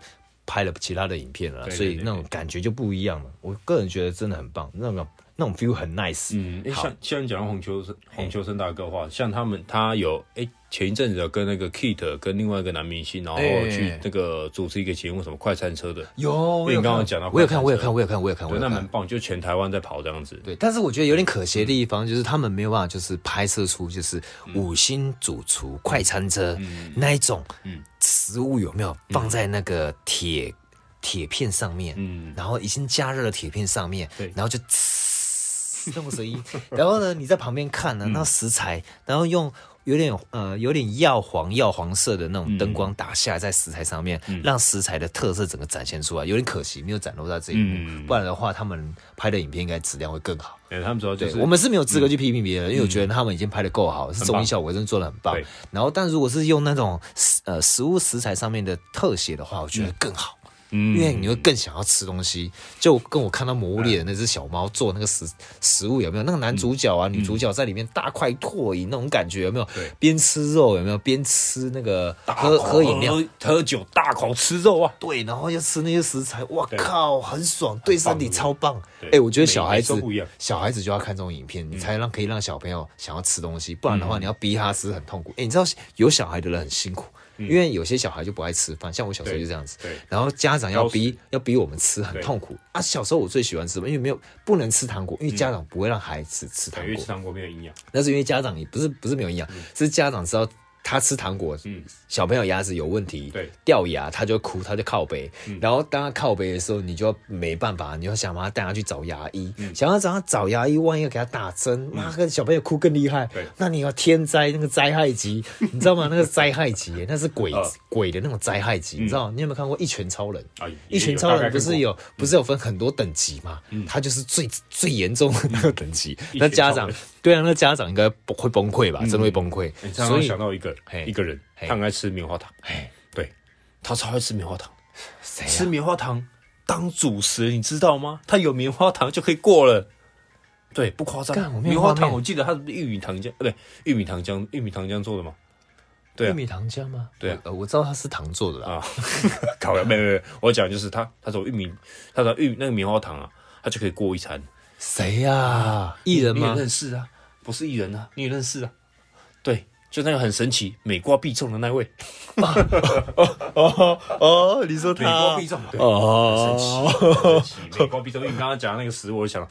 拍了其他的影片了，对对对对，所以那种感觉就不一样了。我个人觉得真的很棒，那种那种 feel 很 nice。嗯，好像像你讲到黄秋生，黄秋生大哥的话，像他们他有哎、欸、前一阵子跟那个 Kit 跟另外一个男明星，然后去那个主持一个节目，什么快餐车的。有，你刚刚讲到，我有看，我有看，我有看，我有看，对，那蛮棒，就全台湾在跑这样子。对，但是我觉得有点可惜的地方，就是他们没有办法，就是拍摄出就是五星主厨快餐车那一种，嗯。食物有没有放在那个铁铁片上面？嗯，然后已经加热了铁片上面，对，然后就呲这种声音。然后呢，你在旁边看呢，那食材，然后用有点呃有点药黄药黄色的那种灯光打下来在食材上面，让食材的特色整个展现出来。有点可惜没有展露在这一幕，不然的话，他们拍的影片应该质量会更好。对，他们主要就是我们是没有资格去批评别人，因为我觉得他们已经拍的够好，是综艺效果真的做的很棒。然后，但如果是用那种呃食物食材上面的特写的话，我觉得更好。嗯，因为你会更想要吃东西，就跟我看到《魔物猎人》那只小猫做那个食食物有没有？那个男主角啊、女主角在里面大快朵颐那种感觉有没有？对，边吃肉有没有？边吃那个喝喝饮料、喝酒，大口吃肉啊！对，然后又吃那些食材，哇靠，很爽，对身体超棒。哎，我觉得小孩子小孩子就要看这种影片，你才让可以让小朋友想要吃东西，不然的话你要逼他吃很痛苦。哎，你知道有小孩的人很辛苦。因为有些小孩就不爱吃饭，像我小时候就这样子。对。然后家长要逼要逼我们吃，很痛苦啊。小时候我最喜欢吃，因为没有不能吃糖果，因为家长不会让孩子吃糖果。因为吃糖果没有营养。那是因为家长也不是不是没有营养，是家长知道。他吃糖果，嗯，小朋友牙齿有问题，对，掉牙他就哭，他就靠北，然后当他靠背的时候，你就没办法，你要想办法带他去找牙医，想要找他找牙医，万一要给他打针，妈，个小朋友哭更厉害，对，那你要天灾那个灾害级，你知道吗？那个灾害级，那是鬼鬼的那种灾害级，你知道？你有没有看过《一拳超人》？一拳超人不是有不是有分很多等级吗？他就是最最严重的那个等级，那家长。对啊，那家长应该不会崩溃吧？真的会崩溃。所以想到一个一个人，他很爱吃棉花糖。对，他超爱吃棉花糖。谁？吃棉花糖当主食，你知道吗？他有棉花糖就可以过了。对，不夸张。棉花糖，我记得他是玉米糖浆，对，玉米糖浆，玉米糖浆做的吗？对，玉米糖浆吗？对啊，我知道他是糖做的啊。搞没没没，我讲就是他，他说玉米，他说玉那个棉花糖啊，他就可以过一餐。谁呀？艺人吗？你也认识啊？不是艺人啊？你也认识啊？对，就那个很神奇，每瓜必中的那位。哦哦，你说他？美瓜必中，对，哦，神奇，神奇，美瓜必中。因为你刚刚讲的那个食物，我就想，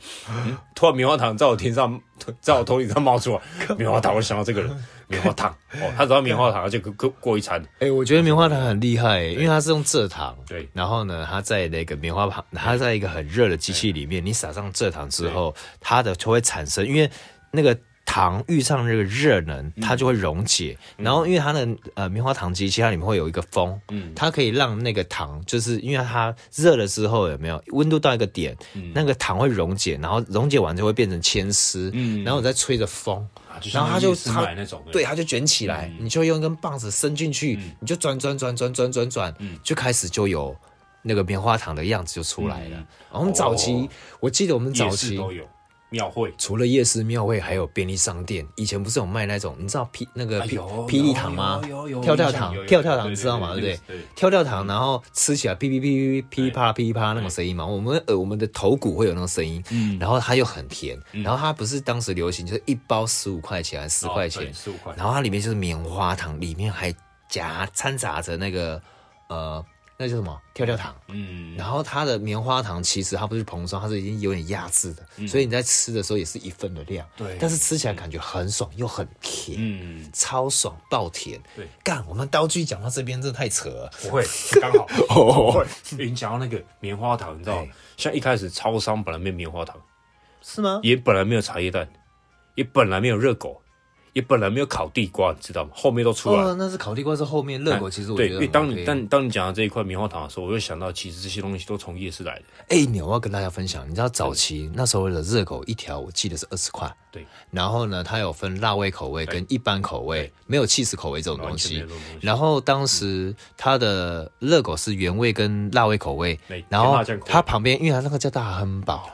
突然棉花糖在我天上，在我头顶上冒出来，棉花糖，我想到这个人。棉花糖哦，他只要棉花糖就过过一餐。哎、欸，我觉得棉花糖很厉害，因为它是用蔗糖。对。然后呢，它在那个棉花糖，它在一个很热的机器里面，你撒上蔗糖之后，它的就会产生，因为那个糖遇上那个热能，它就会溶解。然后，因为它的呃棉花糖机器，它里面会有一个风，嗯，它可以让那个糖，就是因为它热了之后有没有温度到一个点，那个糖会溶解，然后溶解完就会变成铅丝，嗯，然后我再吹着风。然后它就他对，它就卷起来，你就用一根棒子伸进去，你就转转转转转转转，就开始就有那个棉花糖的样子就出来了。嗯、我们早期，哦、我记得我们早期都有。庙会除了夜市庙会，还有便利商店。以前不是有卖那种，你知道霹那个霹霹雳糖吗？跳跳糖，跳跳糖，知道吗？对不对？跳跳糖，然后吃起来噼噼噼噼噼啪噼噼啪那种声音嘛。我们呃，我们的头骨会有那种声音。嗯。然后它又很甜。然后它不是当时流行，就是一包十五块钱还是十块钱？十五块。然后它里面就是棉花糖，里面还夹掺杂着那个呃。那叫什么跳跳糖？嗯，然后它的棉花糖其实它不是蓬松，它是已经有点压制的，嗯、所以你在吃的时候也是一份的量。对，但是吃起来感觉很爽又很甜，嗯，超爽爆甜。对，干，我们刀具讲到这边真的太扯了。不会，刚好 哦会。你讲到那个棉花糖，你知道，欸、像一开始超商本来没有棉花糖，是吗？也本来没有茶叶蛋，也本来没有热狗。也本来没有烤地瓜，你知道吗？后面都出来了。哦，那是烤地瓜是后面，热狗其实我觉得、OK、对，因为当你当当你讲到这一块棉花糖的时候，我就想到其实这些东西都从夜市来的。哎、欸，你我要跟大家分享，你知道早期那时候的热狗一条我记得是二十块，对。然后呢，它有分辣味口味跟一般口味，没有起司口味这种东西。然后当时它的热狗是原味跟辣味口味，对然后它旁边因为它那个叫大亨堡。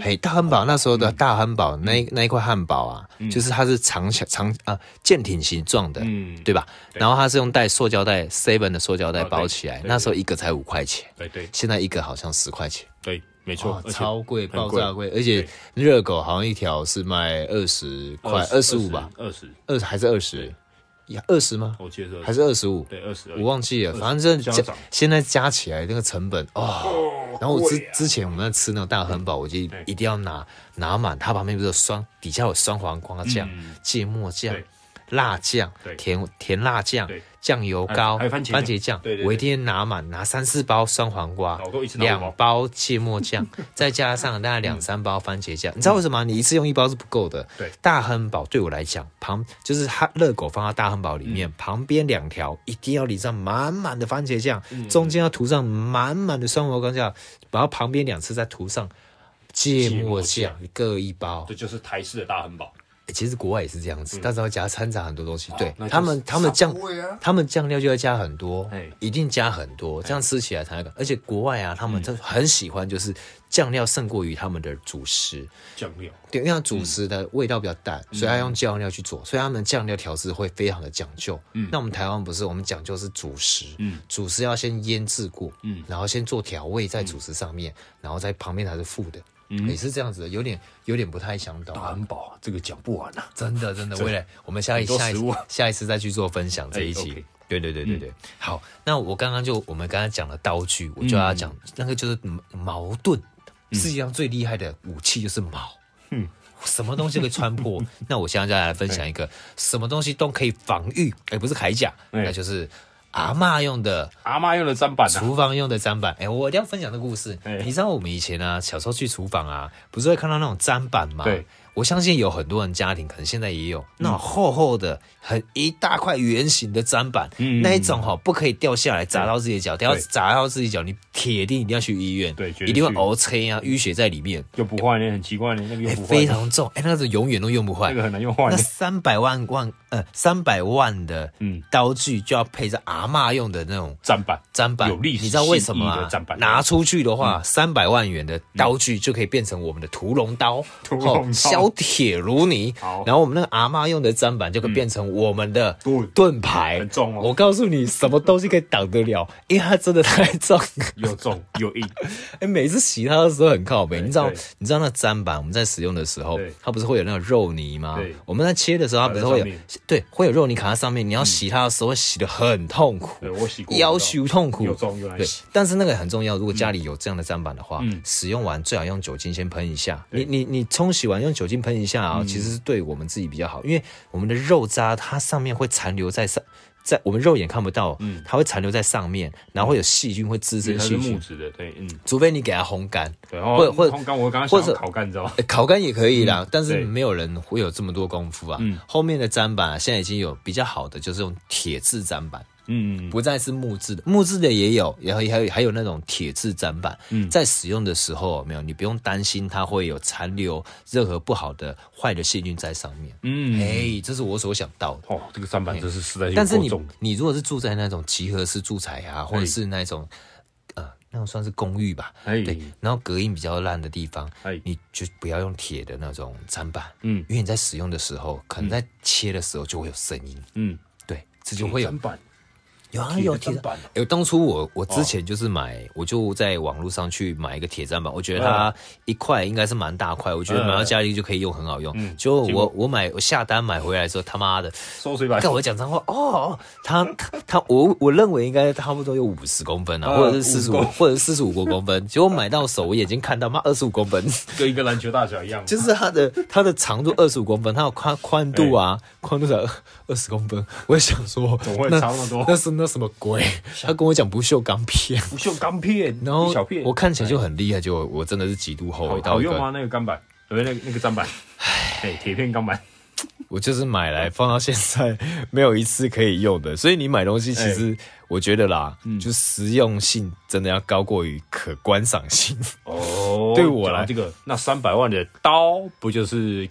嘿，大汉堡那时候的大汉堡那那一块汉堡啊，就是它是长小长啊舰艇形状的，嗯，对吧？然后它是用带塑胶袋 seven 的塑胶袋包起来，那时候一个才五块钱，对对，现在一个好像十块钱，对，没错，超贵，爆炸贵，而且热狗好像一条是卖二十块，二十五吧，二十，二还是二十？二十吗？我记得还是二十五？对，二十，我忘记了。反正加现在加起来那个成本哦。然后我之之前我们在吃那种大亨堡，我就一定要拿拿满。它旁边不是有酸，底下有酸黄瓜酱、芥末酱、辣酱、甜甜辣酱。酱油膏、番茄酱，我一定拿满，拿三四包酸黄瓜，两包芥末酱，再加上大概两三包番茄酱。你知道为什么？你一次用一包是不够的。对，大亨堡对我来讲，旁就是它热狗放到大亨堡里面，旁边两条一定要淋上满满的番茄酱，中间要涂上满满的酸黄瓜酱，然后旁边两次再涂上芥末酱，各一包。这就是台式的大亨堡。其实国外也是这样子，但是要加掺杂很多东西。对他们，他们酱，他们酱料就要加很多，一定加很多，这样吃起来才那个。而且国外啊，他们就很喜欢，就是酱料胜过于他们的主食。酱料对，因为主食的味道比较淡，所以要用酱料去做，所以他们酱料调制会非常的讲究。嗯，那我们台湾不是，我们讲究是主食，嗯，主食要先腌制过，嗯，然后先做调味在主食上面，然后在旁边才是副的。也是这样子的，有点有点不太想懂。大亨堡这个讲不完啊，真的真的。未来我们下一下一下一次再去做分享这一期。对对对对对。好，那我刚刚就我们刚刚讲了刀具，我就要讲那个就是矛盾。世界上最厉害的武器就是矛。嗯，什么东西可以穿破？那我现在就来分享一个，什么东西都可以防御，而不是铠甲，那就是。阿嬷用的，阿嬷用的砧板，厨房用的砧板。哎，我一定要分享这个故事。你知道我们以前啊，小时候去厨房啊，不是会看到那种砧板吗？对。我相信有很多人家庭可能现在也有那种厚厚的、很一大块圆形的砧板，那一种哈不可以掉下来砸到自己的脚，掉砸到自己脚，你铁定一定要去医院，对，一定会 OK 啊，淤血在里面，就不坏呢，很奇怪呢，那个非常重，哎，那个永远都用不坏，那个很难用坏。那三百万万呃三百万的嗯刀具就要配着阿嬷用的那种砧板，砧板有历史，你知道为什么吗？拿出去的话，三百万元的刀具就可以变成我们的屠龙刀，屠龙刀。铁如泥，然后我们那个阿妈用的砧板就会变成我们的盾牌，很重哦。我告诉你，什么东西可以挡得了？因为它真的太重，又重又硬。哎，每次洗它的时候很靠背，你知道？你知道那砧板我们在使用的时候，它不是会有那个肉泥吗？我们在切的时候，它不是会有对，会有肉泥卡在上面。你要洗它的时候，会洗的很痛苦，我洗过，要求痛苦，又重又难洗。但是那个很重要，如果家里有这样的砧板的话，使用完最好用酒精先喷一下。你你你冲洗完用酒精喷一下。啊，其实是对我们自己比较好，因为我们的肉渣它上面会残留在上，在我们肉眼看不到，嗯，它会残留在上面，然后会有细菌会滋生细菌。木质的，对，嗯，除非你给它烘干，对，或者或者烘干，我刚刚或者烤干，你知道吗？烤干也可以啦，但是没有人会有这么多功夫啊。嗯，后面的砧板现在已经有比较好的，就是用铁质砧板。嗯，不再是木质的，木质的也有，然后还有还有那种铁质砧板。嗯，在使用的时候，没有你不用担心它会有残留任何不好的坏的细菌在上面。嗯，哎，这是我所想到的。哦，这个砧板真是实在。但是你你如果是住在那种集合式住宅啊，或者是那种呃那种算是公寓吧，哎对，然后隔音比较烂的地方，哎你就不要用铁的那种砧板，嗯，因为你在使用的时候，可能在切的时候就会有声音，嗯，对，这就会有。有啊有铁砧板，有当初我我之前就是买，我就在网络上去买一个铁砧板，我觉得它一块应该是蛮大块，我觉得买到家里就可以用，很好用。嗯。就我我买我下单买回来之后，他妈的收水板，跟我讲脏话哦，他他他我我认为应该差不多有五十公分啊，或者是四十五或者是四十五公分，结果买到手我眼睛看到妈二十五公分，跟一个篮球大小一样，就是它的它的长度二十五公分，它有宽宽度啊宽度才二十公分，我也想说怎么会差那么多？那是那什么鬼？他跟我讲不锈钢片，不锈钢片，然后我看起来就很厉害，就我真的是极度后悔。好用吗？那个钢板，对，那那个砧板，哎，铁片钢板，我就是买来放到现在没有一次可以用的。所以你买东西其实我觉得啦，就实用性真的要高过于可观赏性哦。对我来这个那三百万的刀不就是？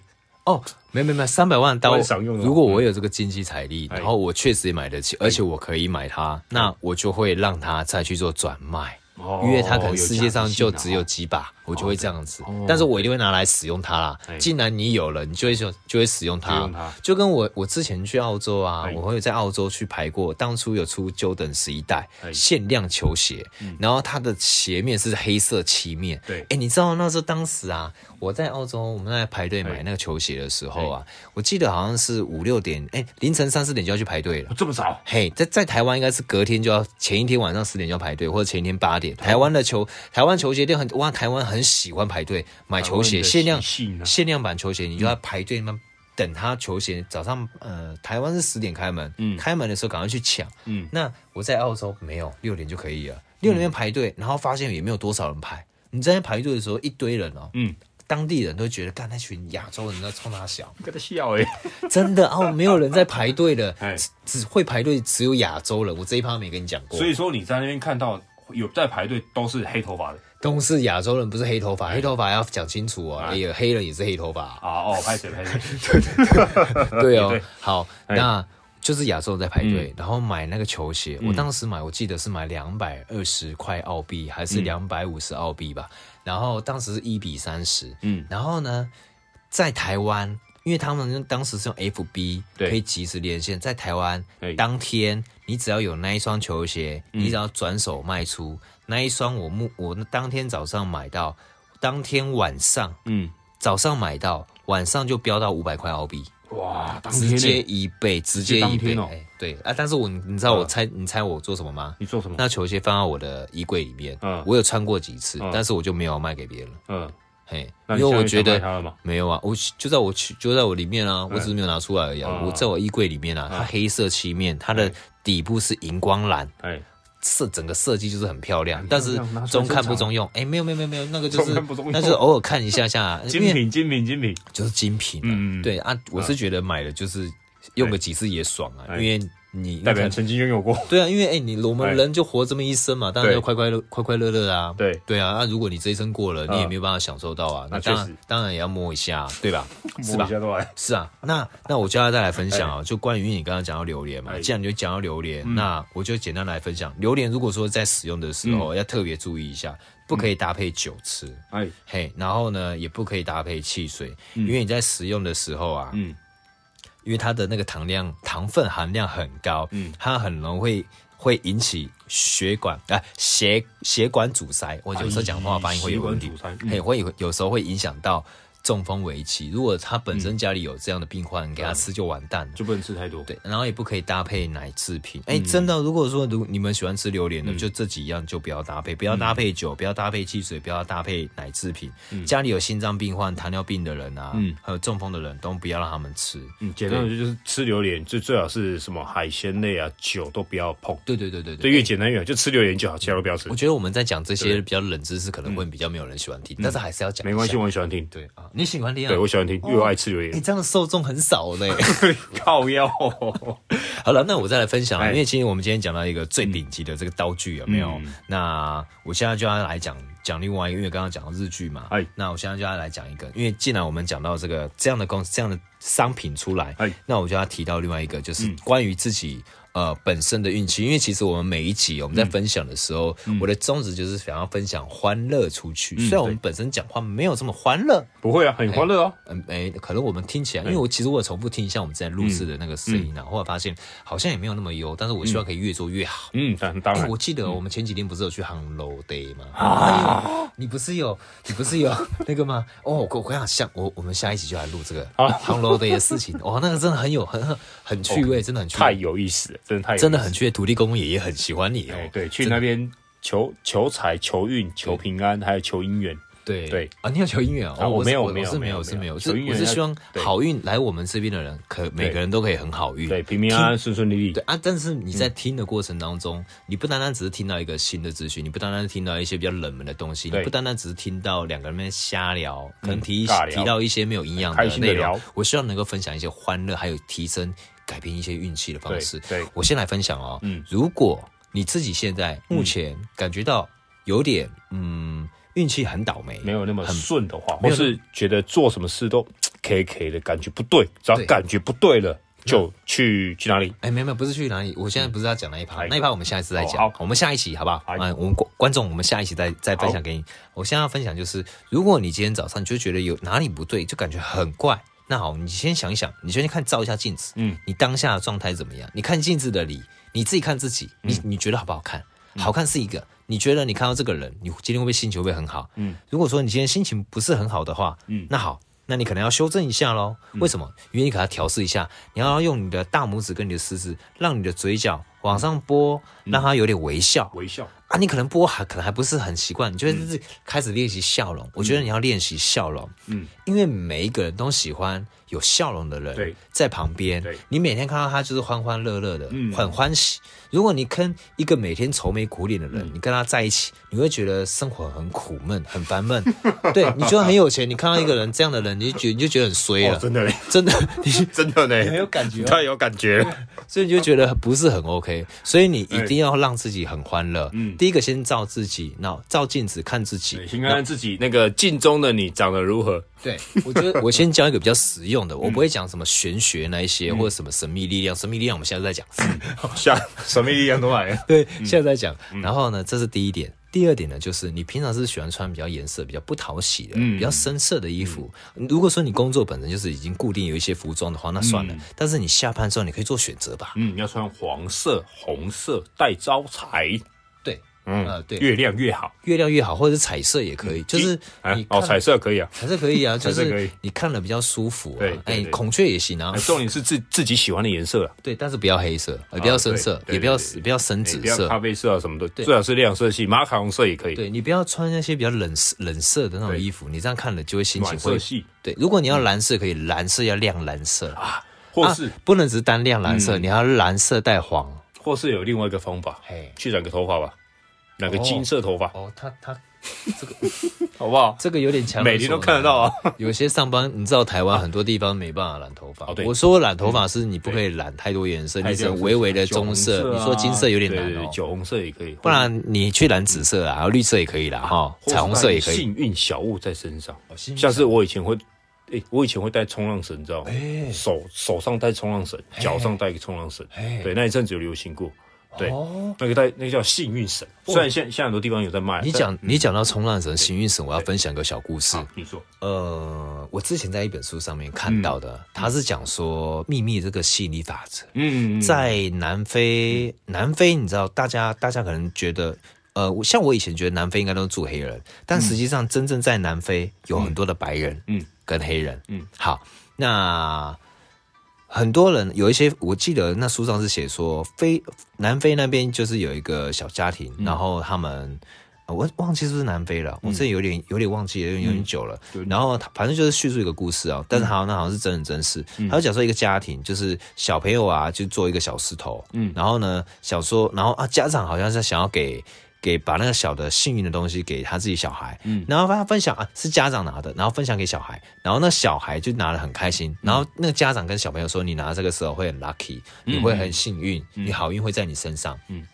哦，没没没，三百万刀，如果我有这个经济财力，然后我确实也买得起，而且我可以买它，那我就会让它再去做转卖。因为它可能世界上就只有几把，我就会这样子。但是我一定会拿来使用它啦。既然你有了，你就会就就会使用它。就跟我我之前去澳洲啊，我会在澳洲去排过，当初有出 Jordan 十一代限量球鞋，然后它的鞋面是黑色漆面。对，哎，你知道那时候当时啊，我在澳洲，我们在排队买那个球鞋的时候啊，我记得好像是五六点，哎，凌晨三四点就要去排队了。这么早？嘿，在在台湾应该是隔天就要，前一天晚上十点就要排队，或者前一天八点。台湾的球，台湾球鞋店很哇，台湾很喜欢排队买球鞋，限量限量版球鞋，你就要排队那等他球鞋。早上呃，台湾是十点开门，嗯，开门的时候赶快去抢，嗯，那我在澳洲没有六点就可以了，六点排队，然后发现也没有多少人排。你在排队的时候一堆人哦，嗯，当地人都觉得干那群亚洲人在冲他笑，跟他笑哎，真的哦，没有人在排队的，只会排队只有亚洲人。我这一趴没跟你讲过，所以说你在那边看到。有在排队都是黑头发的，都是亚洲人，不是黑头发。黑头发要讲清楚哦，也有黑人也是黑头发啊。哦，拍谁拍谁？对对对哦，好，那就是亚洲人在排队，然后买那个球鞋。我当时买，我记得是买两百二十块澳币，还是两百五十澳币吧？然后当时是一比三十，嗯，然后呢，在台湾。因为他们当时是用 FB 可以及时连线，在台湾当天，你只要有那一双球鞋，你只要转手卖出那一双，我目我当天早上买到，当天晚上，嗯，早上买到，晚上就飙到五百块澳币，哇，直接一倍，直接一倍，对。啊，但是我你知道我猜你猜我做什么吗？你做什么？那球鞋放到我的衣柜里面，嗯，我有穿过几次，但是我就没有卖给别人，嗯。嘿，因为我觉得没有啊，我就在我去就在我里面啊，我只是没有拿出来而已啊。我在我衣柜里面啊，它黑色漆面，它的底部是荧光蓝，哎，设整个设计就是很漂亮，但是中看不中用。哎，没有没有没有没有，那个就是那就是偶尔看一下下，精品精品精品就是精品。嗯，对啊，我是觉得买了就是用个几次也爽啊，因为。你代表曾经拥有过，对啊，因为哎、欸，你我们人就活这么一生嘛，当然要快快乐快快乐乐啊，对。对。啊，那如果你这一生过了，你也没有办法享受到啊，那当然当然也要摸一下，对吧？摸一下都来，是啊，那那我接下来再来分享啊，就关于你刚刚讲到榴莲嘛，既然你就讲到榴莲，那我就简单来分享，榴莲如果说在使用的时候要特别注意一下，不可以搭配酒吃，哎。嘿，然后呢也不可以搭配汽水，因为你在使用的时候啊，嗯。因为它的那个糖量、糖分含量很高，嗯，它很容易会会引起血管啊血血管阻塞，我有时候讲话发音会有问题，哎，会有有时候会影响到。中风为期，如果他本身家里有这样的病患，给他吃就完蛋了，就不能吃太多。对，然后也不可以搭配奶制品。哎，真的，如果说如你们喜欢吃榴莲的，就这几样就不要搭配，不要搭配酒，不要搭配汽水，不要搭配奶制品。家里有心脏病患、糖尿病的人啊，还有中风的人都不要让他们吃。嗯，简单的就是吃榴莲，最最好是什么海鲜类啊，酒都不要碰。对对对对对，越简单越好，就吃榴莲就好，其他都不要吃。我觉得我们在讲这些比较冷知识，可能会比较没有人喜欢听，但是还是要讲。没关系，我很喜欢听。对啊。你喜欢听啊？对，我喜欢听，因为我爱吃榴莲。你这样的受众很少呢，靠腰。好了，那我再来分享，因为其实我们今天讲到一个最顶级的这个刀具有没有？那我现在就要来讲讲另外一个，因为刚刚讲到日剧嘛，哎，那我现在就要来讲一个，因为既然我们讲到这个这样的公司这样的商品出来，哎，那我就要提到另外一个，就是关于自己。呃，本身的运气，因为其实我们每一集我们在分享的时候，嗯、我的宗旨就是想要分享欢乐出去。嗯、虽然我们本身讲话没有这么欢乐，不会啊，很欢乐哦。嗯，哎，可能我们听起来，因为我其实我有重复听一下我们之前录制的那个声音啊，后来发现好像也没有那么优，但是我希望可以越做越好。嗯，当当然、欸。我记得我们前几天不是有去 Hello Day 吗？啊、哎，你不是有，你不是有 那个吗？哦，我我想下我我们下一集就来录这个 Hello Day 的事情。哇，那个真的很有很很很趣味，真的很趣味，太有意思了，真的太真的很趣味。土地公公爷爷很喜欢你哦，对，去那边求求财、求运、求平安，还有求姻缘。对对啊，你要求姻缘哦？我没有，没有，是没有，是没有。我是希望好运来我们这边的人，可每个人都可以很好运，对，平平安安、顺顺利利。对啊，但是你在听的过程当中，你不单单只是听到一个新的资讯，你不单单是听到一些比较冷门的东西，你不单单只是听到两个人在瞎聊，可能提提到一些没有营养的内容。我希望能够分享一些欢乐，还有提升。改变一些运气的方式。对，我先来分享哦。嗯，如果你自己现在目前感觉到有点嗯运气很倒霉，没有那么顺的话，或是觉得做什么事都 K K 的感觉不对，只要感觉不对了，就去去哪里？哎，没有没有，不是去哪里。我现在不是要讲那一趴，那一趴我们下一次再讲。好，我们下一期好不好？嗯，我们观观众，我们下一期再再分享给你。我现在要分享就是，如果你今天早上就觉得有哪里不对，就感觉很怪。那好，你先想一想，你先去看照一下镜子，嗯，你当下的状态怎么样？你看镜子的你，你自己看自己，你你觉得好不好看？嗯、好看是一个，你觉得你看到这个人，你今天会不会心情会不会很好？嗯，如果说你今天心情不是很好的话，嗯，那好，那你可能要修正一下喽。为什么？因为你给他调试一下，你要用你的大拇指跟你的食指，让你的嘴角往上拨，让他有点微笑，微笑。啊，你可能播还可能还不是很习惯，你就是开始练习笑容。嗯、我觉得你要练习笑容，嗯，因为每一个人都喜欢有笑容的人在旁边。对，你每天看到他就是欢欢乐乐的，嗯，很欢喜。如果你跟一个每天愁眉苦脸的人，嗯、你跟他在一起，你会觉得生活很苦闷，很烦闷。对，你觉得很有钱，你看到一个人这样的人，你就觉得你就觉得很衰了。哦、真的嘞，真的，你真的呢，很有感觉，太有感觉了，所以你就觉得不是很 OK。所以你一定要让自己很欢乐，嗯。第一个先照自己，然后照镜子看自己，先看看自己那个镜中的你长得如何。对，我觉得 我先教一个比较实用的，我不会讲什么玄学那一些，或者什么神秘力量。神秘力量我们现在在讲，下神秘力量都来了。对，现在在讲。然后呢，这是第一点。第二点呢，就是你平常是喜欢穿比较颜色比较不讨喜的、比较深色的衣服。如果说你工作本身就是已经固定有一些服装的话，那算了。但是你下班之后你可以做选择吧。嗯，你要穿黄色、红色带招财。嗯，对，越亮越好，越亮越好，或者是彩色也可以，就是你哦，彩色可以啊，彩色可以啊，就是你看了比较舒服，对，哎，孔雀也行啊，重点是自自己喜欢的颜色啊，对，但是不要黑色，也不要深色，也不要不要深紫色，咖啡色啊什么的，最好是亮色系，马卡龙色也可以，对，你不要穿那些比较冷冷色的那种衣服，你这样看了就会心情会，对，如果你要蓝色可以，蓝色要亮蓝色。啊，或是不能只是单亮蓝色，你要蓝色带黄，或是有另外一个方法，去染个头发吧。那个金色头发哦，他他 这个 好不好？这个有点强，每天都看得到啊。有些上班，你知道台湾很多地方没办法染头发哦。我说染头发是你不可以染太多颜色，你只能微微的棕色。你说金色有点难哦，酒红色也可以，不然你去染紫色啊，绿色也可以啦哈，彩虹色也可以。幸运小物在身上，像是我以前会，诶，我以前会带冲浪绳，你知道吗？手手上带冲浪绳，脚上带个冲浪绳。对，那一阵子有流行过。对，那个在那个叫幸运绳，虽然现现在很多地方有在卖。你讲你讲到冲浪绳、幸运绳，我要分享一个小故事。你说，呃，我之前在一本书上面看到的，他是讲说秘密这个吸引力法则。嗯，在南非，南非你知道，大家大家可能觉得，呃，像我以前觉得南非应该都是住黑人，但实际上真正在南非有很多的白人，嗯，跟黑人，嗯，好，那。很多人有一些，我记得那书上是写说，非南非那边就是有一个小家庭，嗯、然后他们，我忘记是不是南非了，嗯、我这有点有点忘记了，有点有点久了。嗯、然后他反正就是叙述一个故事啊，但是好像那好像是真人真事。嗯、他就讲说一个家庭，就是小朋友啊，就做一个小石头，嗯，然后呢，想说，然后啊，家长好像是想要给。给把那个小的幸运的东西给他自己小孩，嗯，然后他分享啊，是家长拿的，然后分享给小孩，然后那小孩就拿的很开心，然后那个家长跟小朋友说，你拿这个时候会很 lucky，你会很幸运，你好运会在你身上，嗯，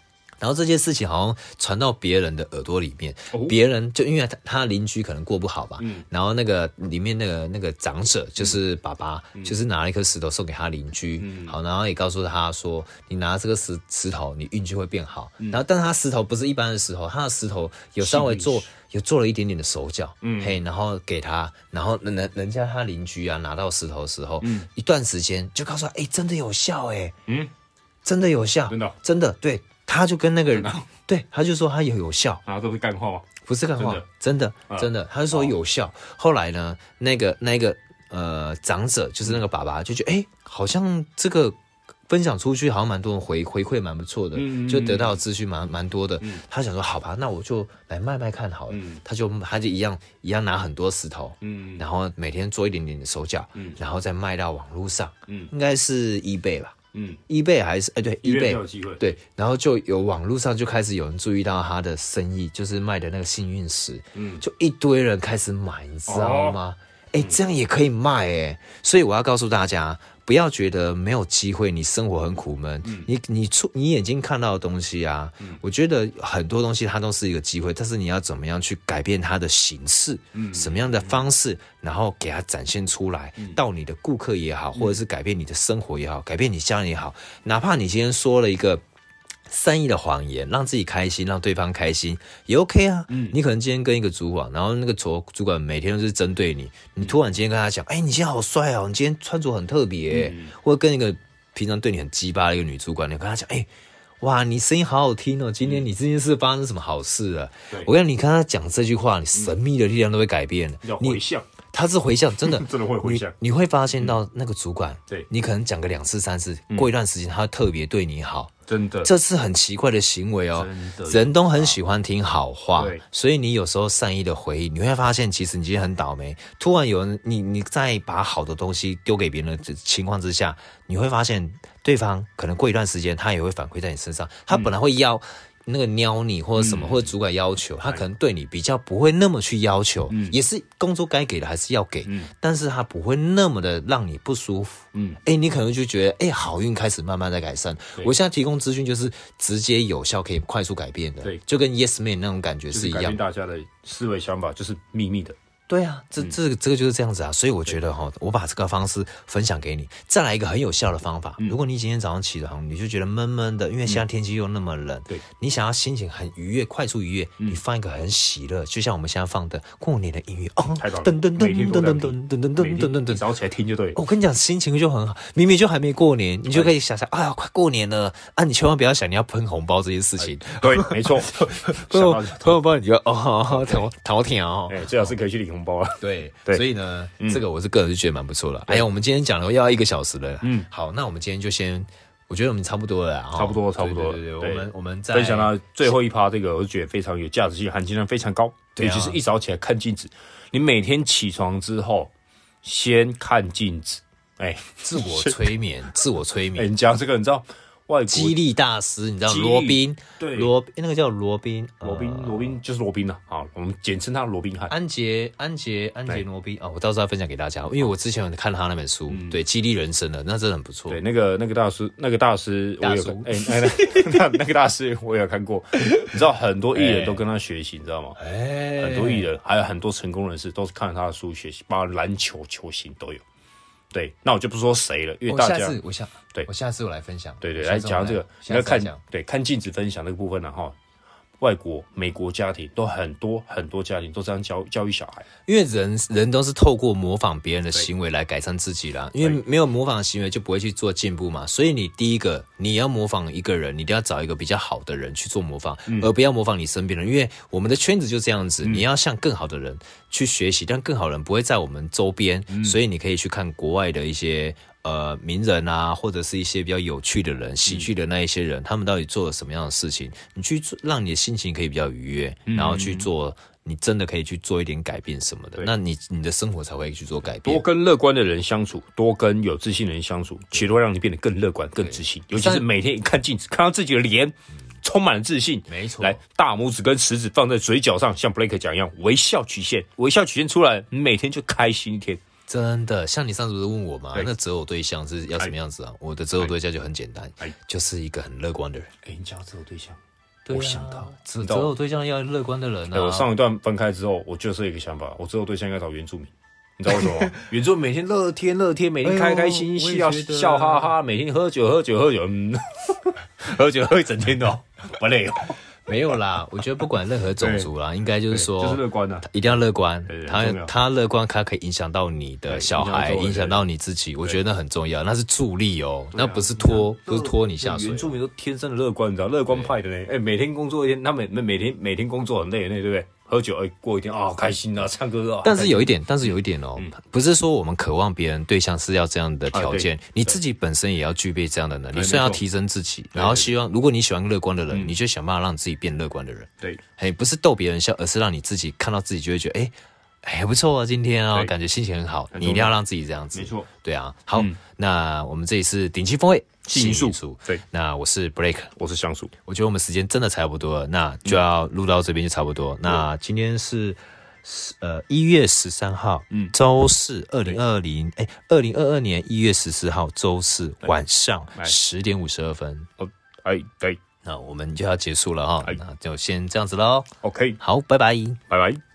然后这件事情好像传到别人的耳朵里面，别、哦、人就因为他他邻居可能过不好吧，嗯、然后那个里面那个那个长者就是爸爸，嗯、就是拿了一颗石头送给他邻居，嗯、好，然后也告诉他说，你拿这个石石头，你运气会变好。嗯、然后，但他石头不是一般的石头，他的石头有稍微做有做了一点点的手脚，嗯，嘿，然后给他，然后人人家他邻居啊拿到石头的时候，嗯，一段时间就告诉他，哎、欸，真的有效、欸，哎，嗯，真的有效，真的，真的，对。他就跟那个人，对，他就说他有有效然后，都是干话。吗？不是干话，真的？真的，他就说有效。后来呢，那个那个呃长者，就是那个爸爸，就觉得哎，好像这个分享出去，好像蛮多人回回馈蛮不错的，就得到资讯蛮蛮多的。他想说，好吧，那我就来卖卖看好了。他就他就一样一样拿很多石头，嗯，然后每天做一点点的手脚，嗯，然后再卖到网络上，嗯，应该是 eBay 吧。嗯，eBay 还是哎、欸、对，eBay 对，然后就有网络上就开始有人注意到他的生意，就是卖的那个幸运石，嗯，就一堆人开始买，你知道吗？哎、哦欸，这样也可以卖哎，所以我要告诉大家。不要觉得没有机会，你生活很苦闷。嗯、你你出你眼睛看到的东西啊，嗯、我觉得很多东西它都是一个机会，但是你要怎么样去改变它的形式，嗯、什么样的方式，嗯、然后给它展现出来，嗯、到你的顾客也好，或者是改变你的生活也好，改变你家人也好，哪怕你今天说了一个。善意的谎言，让自己开心，让对方开心也 OK 啊。嗯，你可能今天跟一个主管，然后那个主主管每天都是针对你，你突然今天跟他讲，哎、欸，你今天好帅哦，你今天穿着很特别，嗯、或者跟一个平常对你很鸡巴的一个女主管，你跟他讲，哎、欸，哇，你声音好好听哦，今天你这件事发生什么好事啊？我跟你跟他讲这句话，你神秘的力量都会改变。你回向，他是回向，真的 真的会回向。你会发现到那个主管，对你可能讲个两次三次，过一段时间他特别对你好。真的，这是很奇怪的行为哦。人都很喜欢听好话，所以你有时候善意的回应，你会发现，其实你今天很倒霉。突然有人，你你在把好的东西丢给别人的情况之下，你会发现对方可能过一段时间，他也会反馈在你身上。他本来会要。那个撩你或者什么，嗯、或者主管要求，他可能对你比较不会那么去要求，嗯、也是工作该给的还是要给，嗯、但是他不会那么的让你不舒服。嗯，哎、欸，你可能就觉得，哎、欸，好运开始慢慢在改善。我现在提供资讯就是直接有效，可以快速改变的，对，就跟 Yes Man 那种感觉是一样。改变大家的思维想法就是秘密的。对啊，这这个这个就是这样子啊，所以我觉得哈，我把这个方式分享给你。再来一个很有效的方法，如果你今天早上起床你就觉得闷闷的，因为现在天气又那么冷，对，你想要心情很愉悦、快速愉悦，你放一个很喜乐，就像我们现在放的过年的音乐哦，噔噔噔噔噔噔噔噔噔噔噔噔，早起来听就对。我跟你讲，心情就很好，明明就还没过年，你就可以想想，哎呀，快过年了啊！你千万不要想你要喷红包这件事情。对，没错，喷红包你就哦，头头甜哦，哎，最好是可以去领红包了。对。对，所以呢，嗯、这个我是个人是觉得蛮不错的。哎呀，我们今天讲了要一个小时了。嗯，好，那我们今天就先，我觉得我们差不多了，差不多，差不多。对对对，我们我们再分享到最后一趴，这个我觉得非常有价值性，含金量非常高。对、啊，尤其是一早起来看镜子，你每天起床之后先看镜子，哎，自我催眠，自我催眠。哎，你讲这个，你知道？外激励大师，你知道罗宾？对，罗那个叫罗宾，罗宾，罗宾就是罗宾了。啊，我们简称他罗宾汉。安杰，安杰，安杰罗宾啊！我到时候要分享给大家，因为我之前有看他那本书，对，激励人生的，那真的很不错。对，那个那个大师，那个大师，我有哎，那那个大师我也有看过。你知道很多艺人都跟他学习，你知道吗？哎，很多艺人还有很多成功人士都是看了他的书学习，包括篮球球星都有。对，那我就不说谁了，因为大家，我下次，我下，对，我下次我来分享。对对，来讲到这个，你要看，对，看镜子分享那个部分，然后。外国、美国家庭都很多很多家庭都这样教教育小孩，因为人人都是透过模仿别人的行为来改善自己啦。因为没有模仿的行为，就不会去做进步嘛。所以你第一个你要模仿一个人，你一定要找一个比较好的人去做模仿，嗯、而不要模仿你身边人。因为我们的圈子就这样子，嗯、你要向更好的人去学习，但更好的人不会在我们周边，嗯、所以你可以去看国外的一些。呃，名人啊，或者是一些比较有趣的人、喜剧的那一些人，嗯、他们到底做了什么样的事情？你去做，让你的心情可以比较愉悦，嗯、然后去做，你真的可以去做一点改变什么的，那你你的生活才会去做改变。多跟乐观的人相处，多跟有自信的人相处，其实会让你变得更乐观、更自信。尤其是每天一看镜子，看到自己的脸，嗯、充满了自信。没错，来，大拇指跟食指放在嘴角上，像 Blake 讲一样，微笑曲线，微笑曲线出来，你每天就开心一天。真的，像你上次不是问我吗？那择偶对象是要什么样子啊？我的择偶对象就很简单，就是一个很乐观的人。哎，你讲择偶对象，我想到择偶对象要乐观的人啊。我上一段分开之后，我就是一个想法，我择偶对象应该找原住民。你知道为什么？原住民每天乐天乐天，每天开开心心笑笑哈哈，每天喝酒喝酒喝酒，嗯，喝酒喝一整天哦，不累哦。没有啦，我觉得不管任何种族啦，应该就是说，就是乐观的，一定要乐观。他他乐观，他可以影响到你的小孩，影响到你自己。我觉得那很重要，那是助力哦，那不是拖，不是拖你下水。原住民都天生的乐观，你知道，乐观派的呢。哎，每天工作一天，他每每每天每天工作很累很累，对不对？喝酒哎，过一天啊，好开心啊，唱歌啊。但是有一点，但是有一点哦，不是说我们渴望别人对象是要这样的条件，你自己本身也要具备这样的能力，虽然要提升自己，然后希望如果你喜欢乐观的人，你就想办法让自己变乐观的人。对，嘿，不是逗别人笑，而是让你自己看到自己就会觉得，哎，还不错啊，今天啊，感觉心情很好。你一定要让自己这样子，没错，对啊。好，那我们这一次顶级风味。新宿，对，那我是 Break，我是香薯。我觉得我们时间真的差不多了，那就要录到这边就差不多。嗯、那今天是呃一月十三号，嗯，周四，二零二零，哎，二零二二年一月十四号周四晚上十点五十二分。哦，哎，对，那我们就要结束了哈，哎、那就先这样子喽。OK，好，拜拜，拜拜。